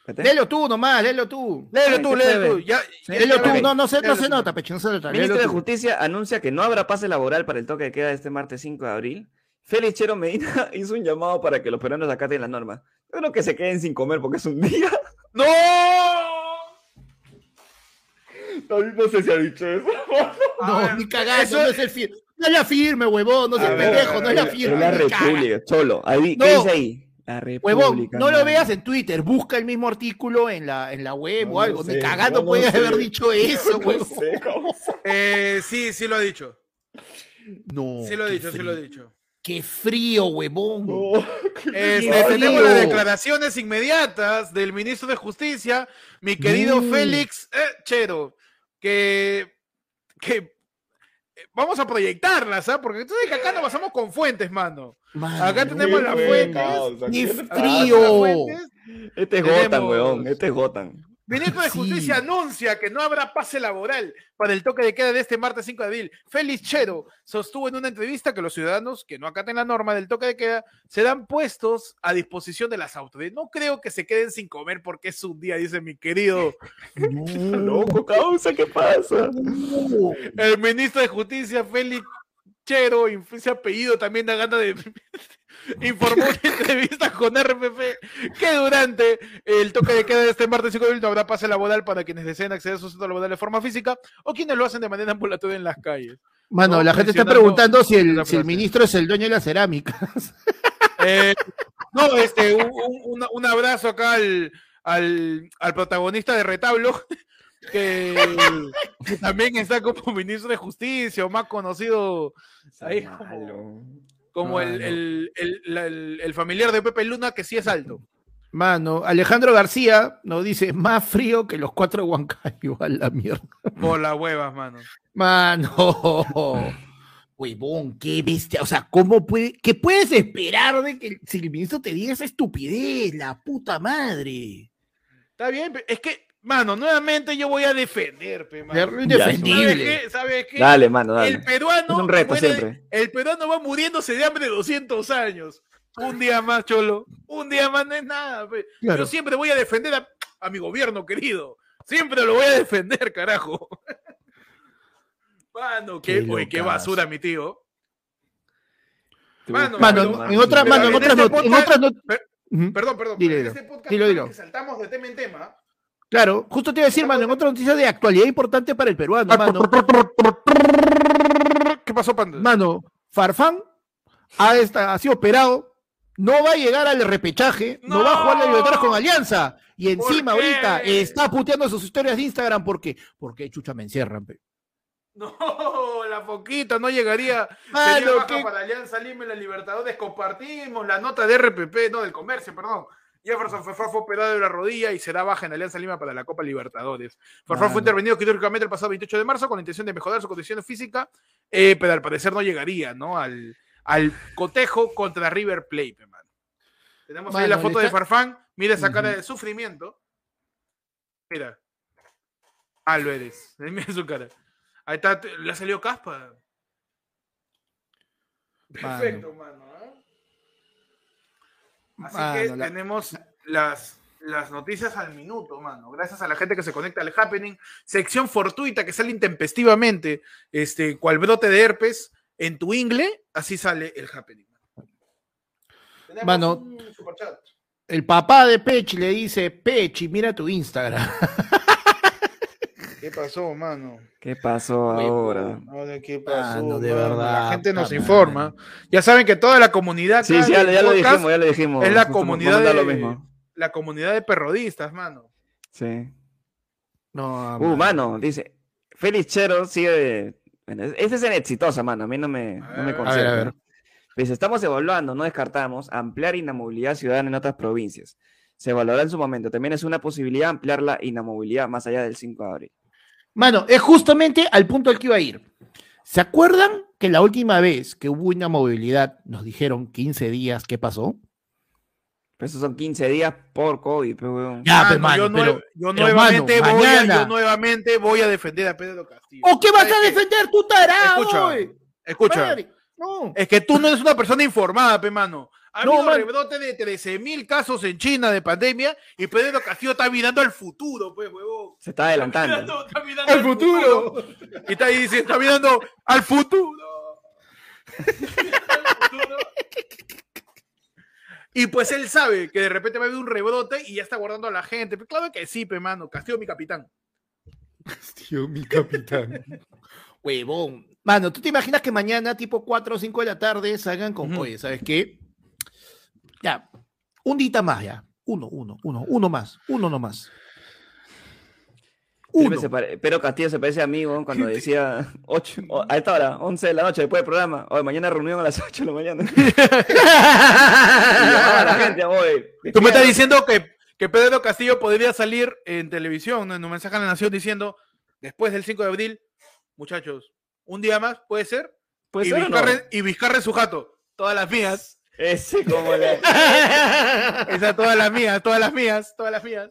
Espérate. Léelo tú nomás, léelo tú. Léelo Ay, tú, léelo tú. Ya, ya- Léelo tú, no, no se, no se nota, Pechi, no se nota. Ministro de. Justicia anuncia que no habrá pase laboral para el toque de queda este martes 5 de abril. Félix Chero Medina hizo un llamado para que los peruanos acaten las normas. Yo creo que se queden sin comer porque es un día. ¡No! No sé si ha dicho eso. No, ni cagando, eso- no es el firme. No es la firme, huevón, no A ver, pendejo, no es la firme. Es la. República, cholo. Ahí, No. ¿Qué dice ahí? La República. Huevón, no lo veas en Twitter, busca el mismo artículo en la, en la web No o algo. lo Ni sé, cagando no sé. haber dicho eso, No huevón. sé Eh, sí, sí lo ha dicho. No. Sí lo he dicho, sí lo he dicho. Qué frío, huevón. Este, tenemos las declaraciones inmediatas del ministro de Justicia, mi querido No. Félix eh, Chero, que, que eh, vamos a proyectarlas, ¿ah? Porque que acá nos basamos con fuentes, mano. Mano, Acá tenemos las fuentes. Ni frío. Este es Gotan, weón. Este es Gotan. Ministro de Sí. Justicia anuncia que no habrá pase laboral para el toque de queda de este martes 5 de abril. Félix Chero sostuvo en una entrevista que los ciudadanos que no acaten la norma del toque de queda serán puestos a disposición de las autoridades. No creo que se queden sin comer porque es un día, dice mi querido No, Loco, causa, ¿qué pasa? el ministro de Justicia, Félix Chero, ese apellido también da gana de... informó en entrevista con RPP que durante el toque de queda de este martes 5 de abril no habrá pase laboral para quienes deseen acceder a su centro laboral de forma física o quienes lo hacen de manera ambulatoria en las calles. Mano, No, la gente está preguntando si el, si el frase. ministro es el dueño de las cerámicas. Eh, no, este, un, un- un- un abrazo acá al, al, al protagonista de Retablo, que, que también está como ministro de Justicia, o más conocido ahí como, el, el- el- la- el- el familiar de Pepe Luna, que sí es alto. Mano, Alejandro García nos dice más frío que los cuatro de Huancayo a la mierda. Por las huevas, mano. Mano. Huevón, qué bestia. O sea, ¿cómo puede, qué puedes esperar de que el- si el ministro te diga esa estupidez? La puta madre. Está bien, es que, mano, nuevamente yo voy a defender, pe, mano. Indefendible. ¿Sabes qué? ¿Sabes qué? Dale, mano, dale. El peruano, Es un reto muere- siempre. el peruano va muriéndose de hambre 200 años. Un día más, cholo. Un día más no es nada. pe. Claro. Yo siempre voy a defender a, a mi gobierno, querido. Siempre lo voy a defender, carajo. Mano, qué, Qué oye, qué basura, mi tío. Mano, Mano, pero- en otra, pero mano, en en otras este not- en otras per- Ujú. Perdón, perdón. Dile, pero en dilo. este podcast Dilo, dilo. que saltamos de tema en tema. Claro, justo te iba a decir, mano, en otra noticia de actualidad importante para el peruano, mano. ¿Qué pasó, Panda? Mano, Farfán ha, esta- ha sido operado, no va a llegar al repechaje, no, va a jugar la. Libertadores con Alianza. Y ¿Por encima ahorita está puteando sus historias de Instagram porque, porque chucha me encierran. pe. No, la foquita no llegaría. Mano, qué- para Alianza Lima y la Libertadores. Compartimos la nota de RPP, no del comercio, perdón. Jefferson Farfán fue operado de la rodilla y será baja en Alianza Lima para la Copa Libertadores. Farfán Mano. fue intervenido quirúrgicamente el pasado 28 de marzo con la intención de mejorar su condición física, eh, pero al parecer no llegaría ¿no? Al, al cotejo contra River Plate, hermano. Tenemos ahí Mano, la foto de Farfán. Mira esa cara de sufrimiento. Mira. Eres. Mira su cara. Ahí está, le ha salido caspa. Mano. Perfecto, mano. ¿eh? Así Mano, que la- tenemos las, las noticias al minuto, mano. Gracias a la gente que se conecta al happening. Sección fortuita que sale intempestivamente, este, cual brote de herpes en tu ingle, así sale el happening. Tenemos Mano. un superchat. El papá de Pechi le dice, Pechi, mira tu Instagram. ¿Qué pasó, mano? ¿Qué pasó ahora? ¿qué Mano, de mano? verdad, La gente nos informa. Ya saben que toda la comunidad. Sí, sí, ya, lo dijimos, ya lo dijimos. Es la Justo comunidad de, lo mismo. la comunidad de perrodistas, mano. Sí. No, Uh, mano, dice. Félix Chero sigue. Bueno, es en exitosa, mano. A mí no me, no me A ver, a ver, concierta. a ver. Pues estamos evaluando, no descartamos, ampliar inamovilidad ciudadana en otras provincias. Se evaluará en su momento. También es una posibilidad ampliar la inamovilidad más allá del 5 de abril. Mano, es justamente al punto al que iba a ir. ¿Se acuerdan que la última vez que hubo inamovilidad nos dijeron 15 días? ¿Qué pasó? Pero esos son 15 días por COVID, pero weón. Ya, Mano, pues, mano, yo, nue- pero- yo pero, nuevamente mano, voy a, yo nuevamente voy a defender a Pedro Castillo. ¿O qué vas ¿Sabes a defender tú, tarado? Escucha? Escucha, no. es que tú no eres una persona informada, pe mano. Ha No, habido rebrote de 13.000 casos en China de pandemia y Pedro Castillo está mirando al futuro, pues, huevón. Se está Está adelantando. mirando, está mirando ¡Al futuro! Y está ahí diciendo, está mirando al futuro. Al futuro. Y pues él sabe que de repente va a haber un rebrote y ya está guardando a la gente. Pero claro que sí, pe mano. Castillo, mi capitán. Tío, mi capitán. Huevón. Mano, ¿tú te imaginas que mañana, tipo 4 o 5 de la tarde, salgan con, oye, ¿sabes qué? Ya, un dita más ya. Uno, uno, uno, uno más. Uno nomás. Uno. Pero Castillo se parece a mí, cuando decía 8, a esta hora, 11 de la noche, después del programa. Hoy mañana reunión a las 8 de la mañana. y la gente, oye. Tú me estás diciendo que, que Pedro Castillo podría salir en televisión, ¿no? en un mensaje a la nación diciendo, después del 5 de abril, muchachos, un día más, ¿puede ser? Puede y, ser no? Y Vizcarra en su jato. Todas las mías. Ese como le... Esa, todas las mías, todas las mías, todas las mías.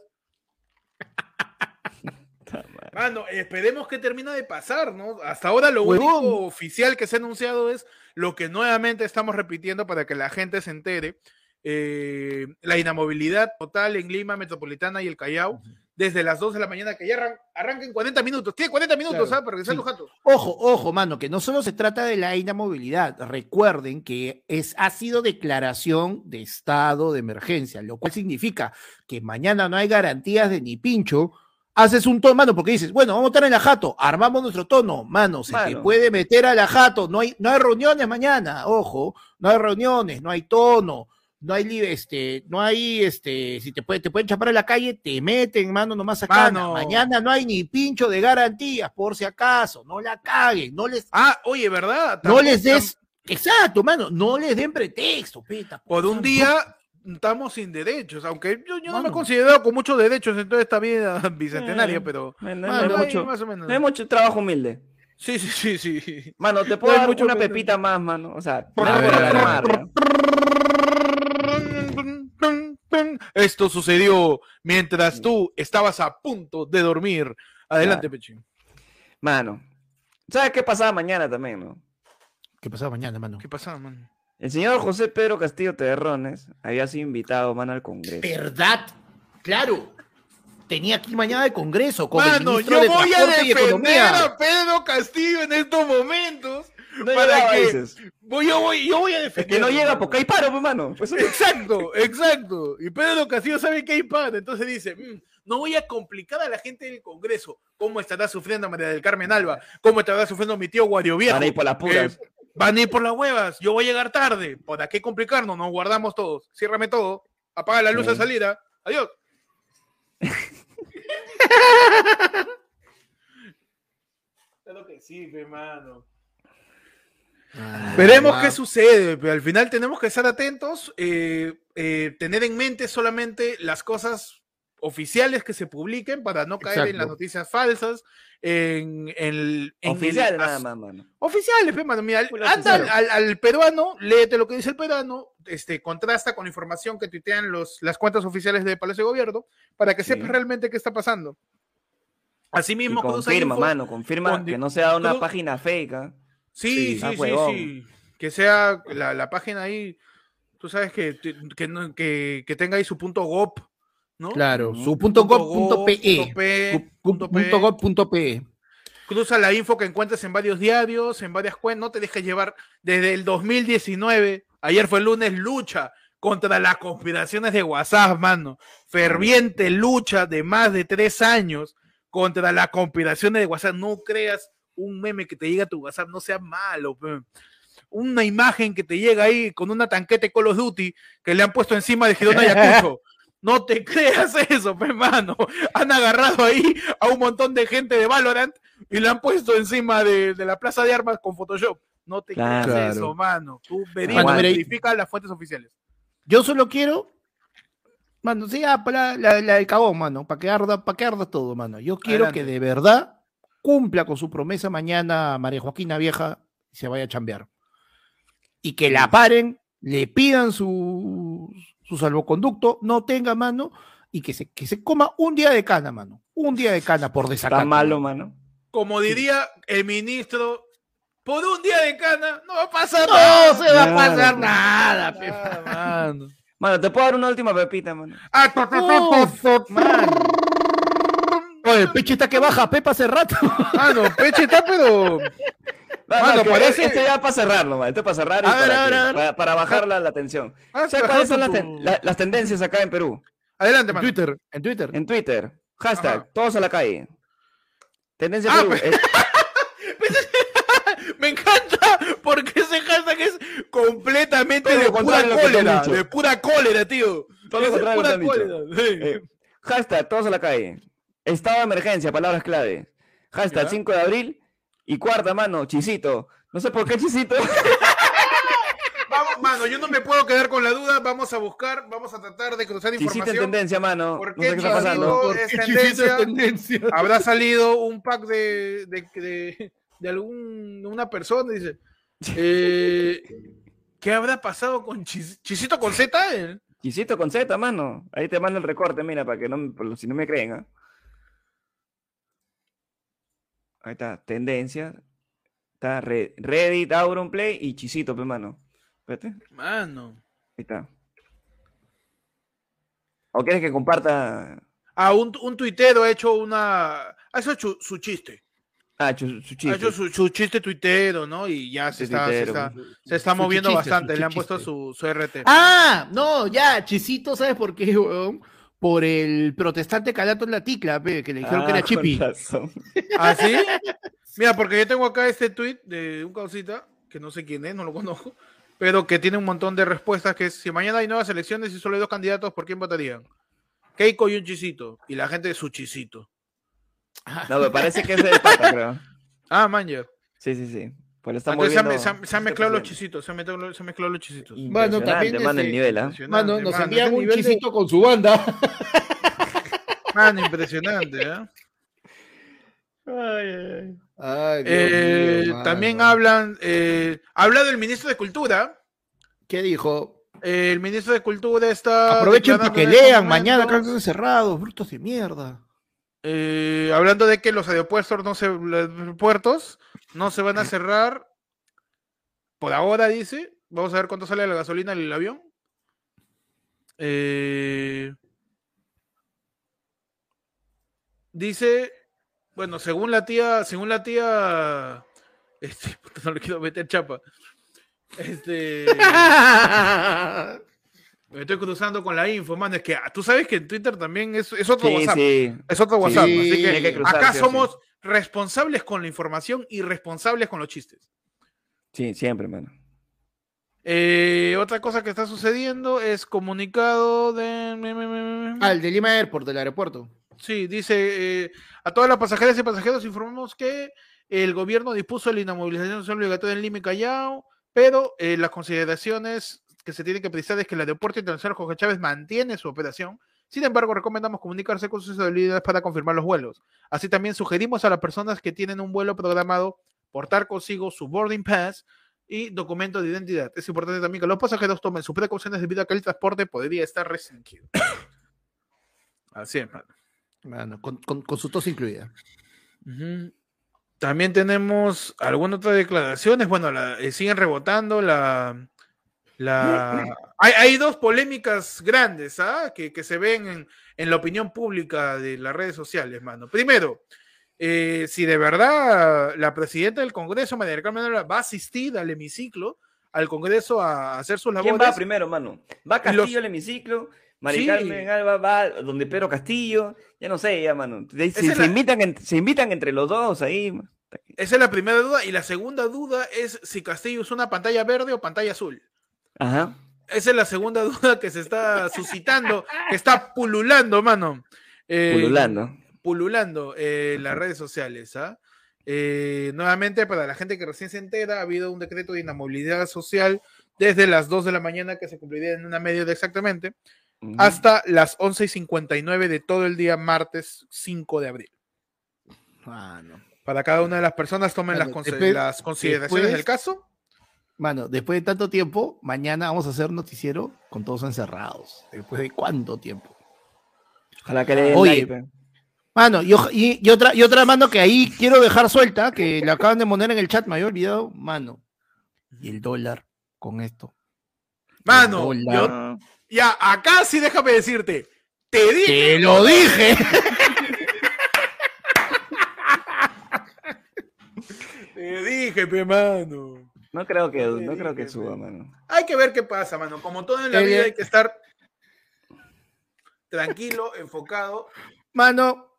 Mano, esperemos que termine de pasar, ¿no? Hasta ahora lo Huevón. único oficial que se ha anunciado es lo que nuevamente estamos repitiendo para que la gente se entere. eh, la inamovilidad total en Lima, Metropolitana y el Callao, desde las 2 de la mañana, que ya arran- arranca en 40 minutos. Tiene 40 minutos, Claro, ¿sabes? Para sean sí. los jatos. Ojo, ojo, mano, que no solo se trata de la inamovilidad. Recuerden que es, ha sido declaración de estado de emergencia, lo cual significa que mañana no hay garantías de ni pincho. Haces un tono, mano, porque dices, bueno, vamos a estar en la jato, armamos nuestro tono, mano, se te puede meter a la jato, no hay, no hay reuniones mañana, ojo, no hay reuniones, no hay tono, no hay libre, este, no hay, este, si te, puede, te pueden chapar en la calle, te meten, mano, nomás acá. Mano. Mañana no hay ni pincho de garantías, por si acaso, no la caguen, no les, Ah, oye, ¿verdad? no les des, exacto, mano, no les den pretexto, peta. Por un día estamos sin derechos, aunque yo, yo no me he considerado con muchos derechos en toda esta vida bicentenaria, Eh, pero... No, no- Mano, no hay mucho, más o menos. no hay mucho trabajo humilde. Sí, sí, sí, sí. Mano, te puedo dar mucho una pepita más, mano. O sea, A no Esto sucedió mientras tú estabas a punto de dormir. Adelante, Pechín. Mano, ¿sabes qué pasaba mañana también, no? ¿Qué pasa mañana, mano? ¿Qué pasa, man? El señor José Pedro Castillo Terrones había sido invitado, mano, al Congreso. ¿Verdad? Claro. Tenía aquí mañana el Congreso con el Mano, ministro yo de voy a defender Economía. a Pedro Castillo en estos momentos. No para que dices. voy, yo, voy, yo voy a Es defender. que no llega porque hay paro, pues, mano. Pues, Exacto, exacto. Y Pedro Castillo sabe que hay pan, entonces dice, "Mm, no voy a complicar a la gente del Congreso. ¿Cómo estará sufriendo María del Carmen Alba? ¿Cómo estará sufriendo mi tío Guario Viejo? Van a ir por las puras. Eh, van a ir por las huevas, yo voy a llegar tarde. ¿Para qué complicarnos? Nos guardamos todos. Ciérrame todo. Apaga la luz Sí. de salida. Adiós. Claro que sí, hermano. Ah, Veremos ah, qué sucede, pero al final tenemos que estar atentos, eh, eh, tener en mente solamente las cosas oficiales que se publiquen para no caer en las Exacto. noticias falsas, en, en- en el- Oficial nada as- más, mano. Oficiales, pe, mano, mira, anda al, al- al peruano, léete lo que dice el peruano, este, contrasta con la información que tuitean los, las cuentas oficiales de Palacio de Gobierno para que Sí. sepas realmente qué está pasando. Y Asimismo, cruza confirma, info- mano, confirma con- que no sea una cru- página fake. ¿ah? Sí, Sí, sí, ah, sí. Que sea la, la página ahí, tú sabes que, que, no- que, que tenga ahí su punto gov, ¿no? Claro, su punto punto gov, pe. punto P, punto P. Punto gov punto pe. Cruza la info que encuentres en varios diarios, en varias cuentas, no te dejes llevar desde el 2019, ayer fue el lunes, lucha contra las conspiraciones de WhatsApp, mano. Ferviente lucha de más de tres años contra las conspiraciones de WhatsApp. No creas un meme que te llega a tu WhatsApp, no sea malo. pe. Una imagen que te llega ahí con una tanqueta de Call of Duty que le han puesto encima de Girona Ayacucho. No te creas eso, pe, mano. Han agarrado ahí a un montón de gente de Valorant y le han puesto encima de, de la plaza de armas con Photoshop. No te Claro. creas eso, mano. Tú verifica, las fuentes oficiales. Yo solo quiero. Mano, sí, ah, para la, la del cagón, mano, para que arda, para que arda todo, mano. Yo quiero Adelante. que de verdad cumpla con su promesa mañana María Joaquina Vieja y se vaya a chambear. Y que la paren, le pidan su, su salvoconducto, no tenga mano, y que se, que se coma un día de cana, mano. Un día de cana por desacato. Está malo, mano. Como diría el ministro, por un día de cana no va a pasar No nada. se va a pasar pues. nada, pe. Ah, mano. Mano, te puedo dar una última pepita, mano. Ah. Mano. Oye, el peche está que baja, Pepa, hace rato. Mano, Peche está, pero. No, Mano, no, que parece- Este ya para cerrarlo, man. Este para cerrar y A para, ver, que- a ver. para- para bajar la, la tensión. Ah, ¿Sabes cuáles son las, ten- la- las tendencias acá en Perú? Adelante, En. Twitter, en Twitter. En Twitter. Hashtag, Ajá. todos a la calle. Tendencia Ah, Perú. pe- es- Me encanta porque ese hashtag es completamente Todo de pura cólera. De pura cólera, tío. Todo lo de contrario pura cólera. sí. eh, hashtag, todos a la calle. Estado de emergencia, palabras clave. Hashtag Ya. 5 de abril. Y cuarta mano, chisito. No sé por qué chisito. Vamos, mano, yo no me puedo quedar con la duda. Vamos a buscar, vamos a tratar de cruzar chisito en información. tendencia, mano. ¿Por No qué sé qué está chisito? pasando. ¿Por Porque es Chisito tendencia? tendencia. Habrá salido un pack de, de, de, de algún, una persona. Dice, eh, ¿qué habrá pasado con Chis- Chisito con Z? eh? Chisito con Z, mano. Ahí te mando el recorte, mira, para que no, si no me creen, ¿ah? Ahí está, tendencia. Está Re- Reddit, Auronplay y Chisito, pe, mano. Espérate, ahí Mano. está. ¿O quieres que comparta? Ah, un, un tuitero ha hecho una. Ha hecho su, su chiste. Ah, su, su Ha chiste. hecho su, su chiste tuitero, ¿no? Y ya se está, se está, se está moviendo chiste, bastante. Le han puesto su, su RT. Ah, no, ya, Chisito, ¿sabes por qué, weón? Por el protestante calato en la ticla, pe, que le dijeron que Ah, era con chipi. ¿Ah, sí? Mira, porque yo tengo acá este tweet de un causita, que no sé quién es, no lo conozco, pero que tiene un montón de respuestas, que es, si mañana hay nuevas elecciones y solo hay dos candidatos, ¿por quién votarían? Keiko y un chisito. Y la gente de su chisito. No, me parece que es de pata, creo. Ah, man, ya. Sí, sí, sí. Pues está Entonces se han, moviendo se han- se han este mezclado los chisitos, se han mezclado, se han mezclado los chisitos. Bueno, también mano, el este- nivel, ¿ah? Impresionante, Mano, nos mano, envían un nivel de- chisito con su banda. Mano, impresionante, ¿eh? Ay, Dios Eh, mío, también mano. hablan, eh, ha hablado el ministro de Cultura. ¿Qué dijo? Eh, el ministro de Cultura está. Aprovechen para que estos lean mañana, están cerrados, brutos de mierda. Eh, hablando de que los aeropuertos no se, los aeropuertos no se van a cerrar. Por ahora, dice. Vamos a ver cuánto sale la gasolina del avión. Eh, dice, bueno, según la tía, según la tía, este, no le quiero meter chapa. Este, me estoy cruzando con la info, man. Es que ah, tú sabes que en Twitter también es, es otro Sí, WhatsApp. sí. Es otro WhatsApp. Sí, así que, tiene que cruzar, acá sí o sí. somos responsables con la información y responsables con los chistes. Sí, siempre, mano. Eh, otra cosa que está sucediendo es comunicado de. Ah, el de Lima Airport, del aeropuerto. Sí, dice eh, a todas las pasajeras y pasajeros informamos que el gobierno dispuso la inamovilización obligatoria en Lima y Callao, pero eh, las consideraciones que se tienen que precisar es que el aeropuerto internacional Jorge Chávez mantiene su operación. Sin embargo, recomendamos comunicarse con sus autoridades para confirmar los vuelos. Así también sugerimos a las personas que tienen un vuelo programado portar consigo su boarding pass y documento de identidad. Es importante también que los pasajeros tomen sus precauciones debido a que el transporte podría estar restringido. Así es, mano. Mano, con, con, con su tos incluida. También tenemos algunas otras declaraciones. Bueno, la- eh, siguen rebotando la. La... Hay, hay dos polémicas grandes ¿ah? que, que se ven en, en la opinión pública de las redes sociales, mano. Primero, eh, si de verdad la presidenta del Congreso, María Carmen Alba, va a asistir al hemiciclo, al Congreso a hacer sus labores. ¿Quién va primero, mano? Va los- Castillo al hemiciclo, Mari Sí. Carmen Alba va donde Pedro Castillo, ya no sé, ya, mano. Se, invitan, en- se invitan entre los dos ahí. man. Esa es la primera duda. Y la segunda duda es si Castillo es una pantalla verde o pantalla azul. Ajá. Esa es la segunda duda que se está suscitando, que está pululando, mano. Eh, Pululando. Pululando eh, en las redes sociales, ¿ah? Eh, nuevamente, para la gente que recién se entera, ha habido un decreto de inamovilidad social desde las 2 de la mañana, que se cumpliría en una media de exactamente, hasta las 11 y 59 de todo el día martes 5 de abril. Mano. Para cada una de las personas tomen las, después- consideraciones después- del caso. Mano, después de tanto tiempo, mañana vamos a hacer noticiero con todos encerrados. Después de cuánto tiempo. Ojalá que le den Oye. like. Mano, y, oj- y- y otra, y otra mano que ahí quiero dejar suelta, que la acaban de poner en el chat, me había olvidado, mano. Y el dólar con esto. Mano, yo- ya, acá sí déjame decirte. Te dije. ¡Te lo dije! Te dije, pe, mano. No creo que, no creo que suba, mano. Hay que ver qué pasa, mano. Como todo en la vida hay que estar tranquilo, enfocado. Mano.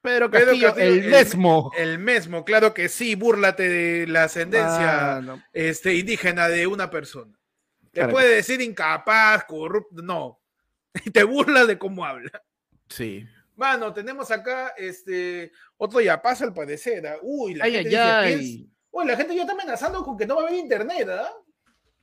Pedro Pedro Castillo, Castillo, el el- mismo. El mismo, claro que sí, búrlate de la ascendencia este, indígena de una persona. Te Claro puede decir incapaz, corrupto, no. Te burlas de cómo habla. Sí. Mano, tenemos acá este otro ya pasa al parecer. ¿ah? Uy, la Ay, gente ay, dice, ay. Uy, la gente ya está amenazando con que no va a haber internet, ¿ah?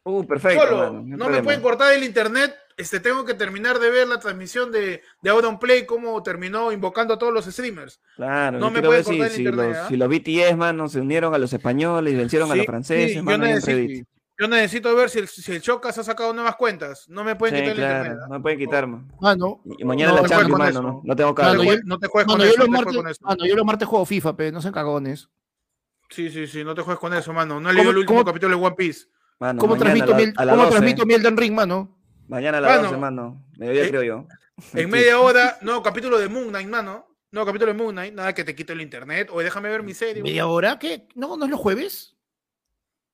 Uh, perfecto, Solo, no me pueden cortar el internet. Este, tengo que terminar de ver la transmisión de, de Auron Play, cómo terminó invocando a todos los streamers. Claro, No me pueden si, cortar el si internet, los, ¿ah? si los BTS, mano, se unieron a los españoles y vencieron a los franceses, sí, yo, mano, necesito, entrevista. yo necesito ver si el, si el Chocas ha sacado nuevas cuentas. No me pueden Sí, quitar el internet. ¿ah? no me pueden quitar, man. Mano. Y mañana no, la no Champions, mano, no, no tengo No, jue- no te juegues Mano, con yo eso. los no te martes, juegues con eso. mano, yo los martes juego FIFA, pero no sean cagones. Sí, sí, sí, no te juegues con eso, mano. No he leído ¿Cómo- el último cómo- capítulo de One Piece. Mano, ¿Cómo transmito, a la- a cómo 12, transmito mi Elden Ring, mano? Mañana a las Mano, 12, mano. Mediodía eh, creo yo. En media hora, nuevo capítulo de Moon Knight, mano. Nuevo capítulo de Moon Knight. Nada que te quite el internet. O déjame ver mi serie. ¿Media hora? ¿Qué? No, no es los jueves.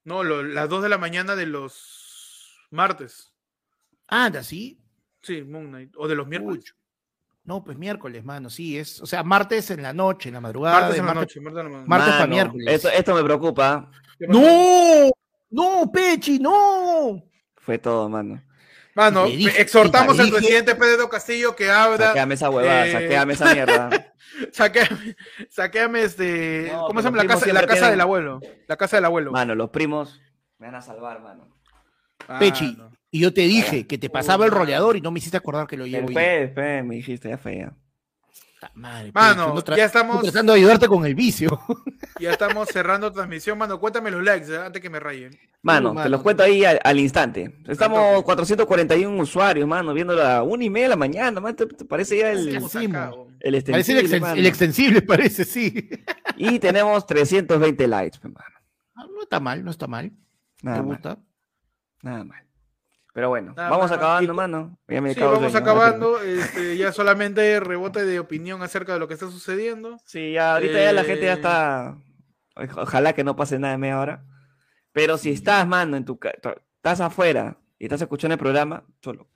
No, lo- las 2 de la mañana de los martes. Ah, anda, sí. Sí, Moon Knight. O de los miércoles. No, pues miércoles, mano, sí, es, o sea, martes en la noche, en la madrugada. martes en la martes- noche. Martes en la mañana. Martes pa' Mano, miércoles. Esto, esto me preocupa. ¡No! ¡No, Pechi, no! Fue todo, mano. Mano, dije, exhortamos al presidente Pedro Castillo que abra. Saqueame esa huevada, eh, saqueame esa mierda. Saqueame, saqueame este. No, ¿Cómo se llama? La casa, la casa tienen- del abuelo. La casa del abuelo. Mano, los primos me van a salvar, mano. Ah, Pechi, no. y yo te dije que te pasaba el roleador y no me hiciste acordar que lo llevo. Después, después me dijiste, ya. Puta Madre, Mano, ya estamos- tratando de ayudarte con el vicio. Ya estamos cerrando transmisión, mano. Cuéntame los likes eh, antes que me rayen. Mano, te los cuento ahí al, al instante. Estamos toque. 441 usuarios, mano, viendo la una y media de la mañana, man, te, te parece ya el, el Parece el, extensible, exten- mano. el extensible, parece, sí. Y tenemos 320 likes, mano. No está mal, no está mal. Nada ¿Te mal, gusta? Nada mal. Pero bueno, Nada vamos mal, acabando, y- mano. Ya me Sí, vamos sueño, acabando. Este, ya solamente rebote de opinión acerca de lo que está sucediendo. Sí, ya ahorita ya la gente ya Eh. está. Oj- Ojalá que no pase nada de media hora. Pero si estás, mano, en tu estás afuera y estás escuchando el programa, solo.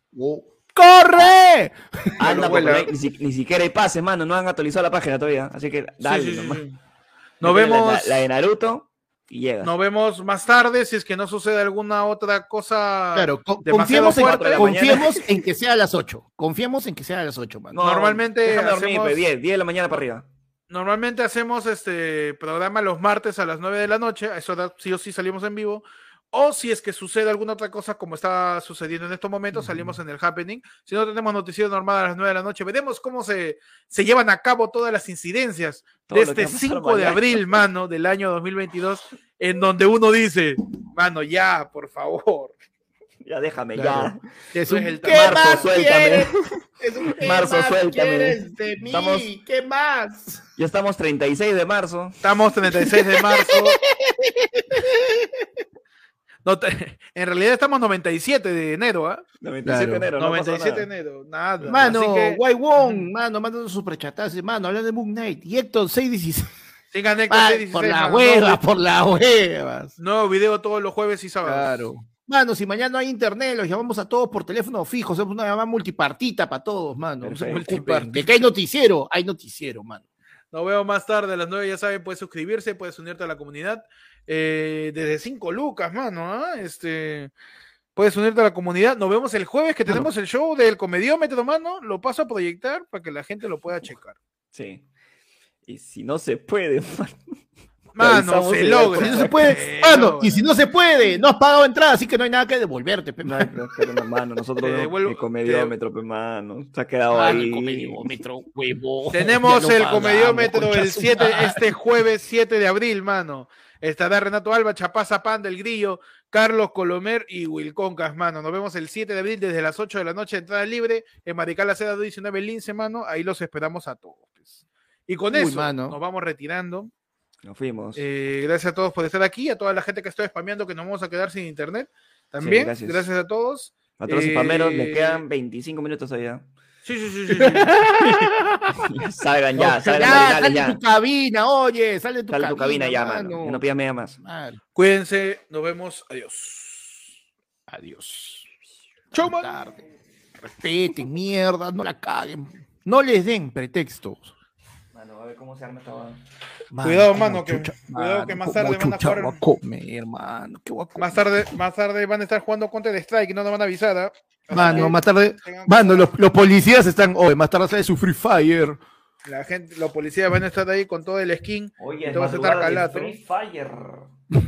¡Corre! Anda, porque ni, si- ni siquiera hay pases, mano. No han actualizado la página todavía. Así que dale, Sí, sí, sí, nomás. sí. Nos vemos. La, la de Naruto y llega. Nos vemos más tarde si es que no sucede alguna otra cosa. Claro, confiemos, en, fuerte. confiemos en que sea a las 8. Confiemos en que sea a las 8, mano. No, normalmente dormir, hacemos- pues, 10, 10 de la mañana para arriba. Normalmente hacemos este programa los martes a las 9 de la noche. A esa hora sí o sí salimos en vivo. O si es que sucede alguna otra cosa como está sucediendo en estos momentos, salimos en el happening. Si no tenemos noticiero normal a las 9 de la noche, veremos cómo se, se llevan a cabo todas las incidencias Todo de este va a pasar 5 de abril, mano, del año 2022, en donde uno dice, mano, ya, por favor. Ya déjame, Claro. ya. Es un, Suelta, ¿Qué Marzo, más suéltame. Es un, ¿qué Marzo, más suéltame. de mí? Estamos- ¿Qué más? Ya estamos 36 de marzo. Estamos 36 de marzo. No te- en realidad estamos 97 de enero, ¿ah? 97 de Claro. enero. no pasó 97 de enero, nada. Mano, Así que Guay Wong, mano, mandando superchatazo, mano, hablando de Moon Knight. Y Héctor 616. sigan Héctor Pa- 616, por las mano. huevas, Nuevo, por las huevas. nuevo video todos los jueves y sábados. Claro. Mano, si mañana no hay internet, los llamamos a todos por teléfono fijo, hacemos una llamada multipartita para todos, mano. No. De que hay noticiero, hay noticiero, mano. Nos vemos más tarde a las 9, ya saben, puedes suscribirse, puedes unirte a la comunidad. Eh, desde 5 lucas, mano, ¿ah? Este. Puedes unirte a la comunidad. Nos vemos el jueves que Mano. tenemos el show del comediómetro, mano. Lo paso a proyectar para que la gente lo pueda checar. Sí. Y si no se puede, mano, Mano, se logra. Si no se puede, mano, y si no se puede, no has pagado entrada, así que no hay nada que devolverte. pe. No pero, nosotros Te no, devuelvo- el comediómetro, pe, mano, se ha quedado Ah, ahí. el comediómetro, huevo. Tenemos el pagamos, comediómetro el su 7, madre. este jueves 7 de abril, mano. Estará Renato Alba, Chapaza Pan del Grillo, Carlos Colomer y Wilconcas, mano. Nos vemos el 7 de abril desde las 8 de la noche, entrada libre, en Marical La Seda 19 Lince, mano. Ahí los esperamos a todos. pues. Y con Uy, eso mano. nos vamos retirando. Nos fuimos. Eh, gracias a todos por estar aquí, a toda la gente que estoy spameando que nos vamos a quedar sin internet. También, gracias. gracias. a todos. a todos los spameros eh, les quedan 25 minutos todavía. Sí, sí, sí, sí. sí. Ya salgan ya, salgan sal de ya. tu cabina, oye, sal de tu Sal de cabina, tu cabina ya, mano. mano. No pidas media más. Cuídense, nos vemos. Adiós. Adiós. Chau, man. Tarde. Respeten, mierda, no la caguen. No les den pretextos. Mano, a ver cómo se arma esta. Mano, Cuidado, ¿cómo mano, que- cuidado que más ¿cómo tarde van a jugar- voy a comer, hermano. ¿Qué voy a Más tarde, más tarde van a estar jugando Counter Strike y no nos van a avisar. ¿ah? Mano, que más tarde. Mano, los, los policías están. Oye, más tarde sale su Free Fire. La gente, los policías van a estar ahí con todo el skin. Oye, Te vas a estar calato. Free Fire.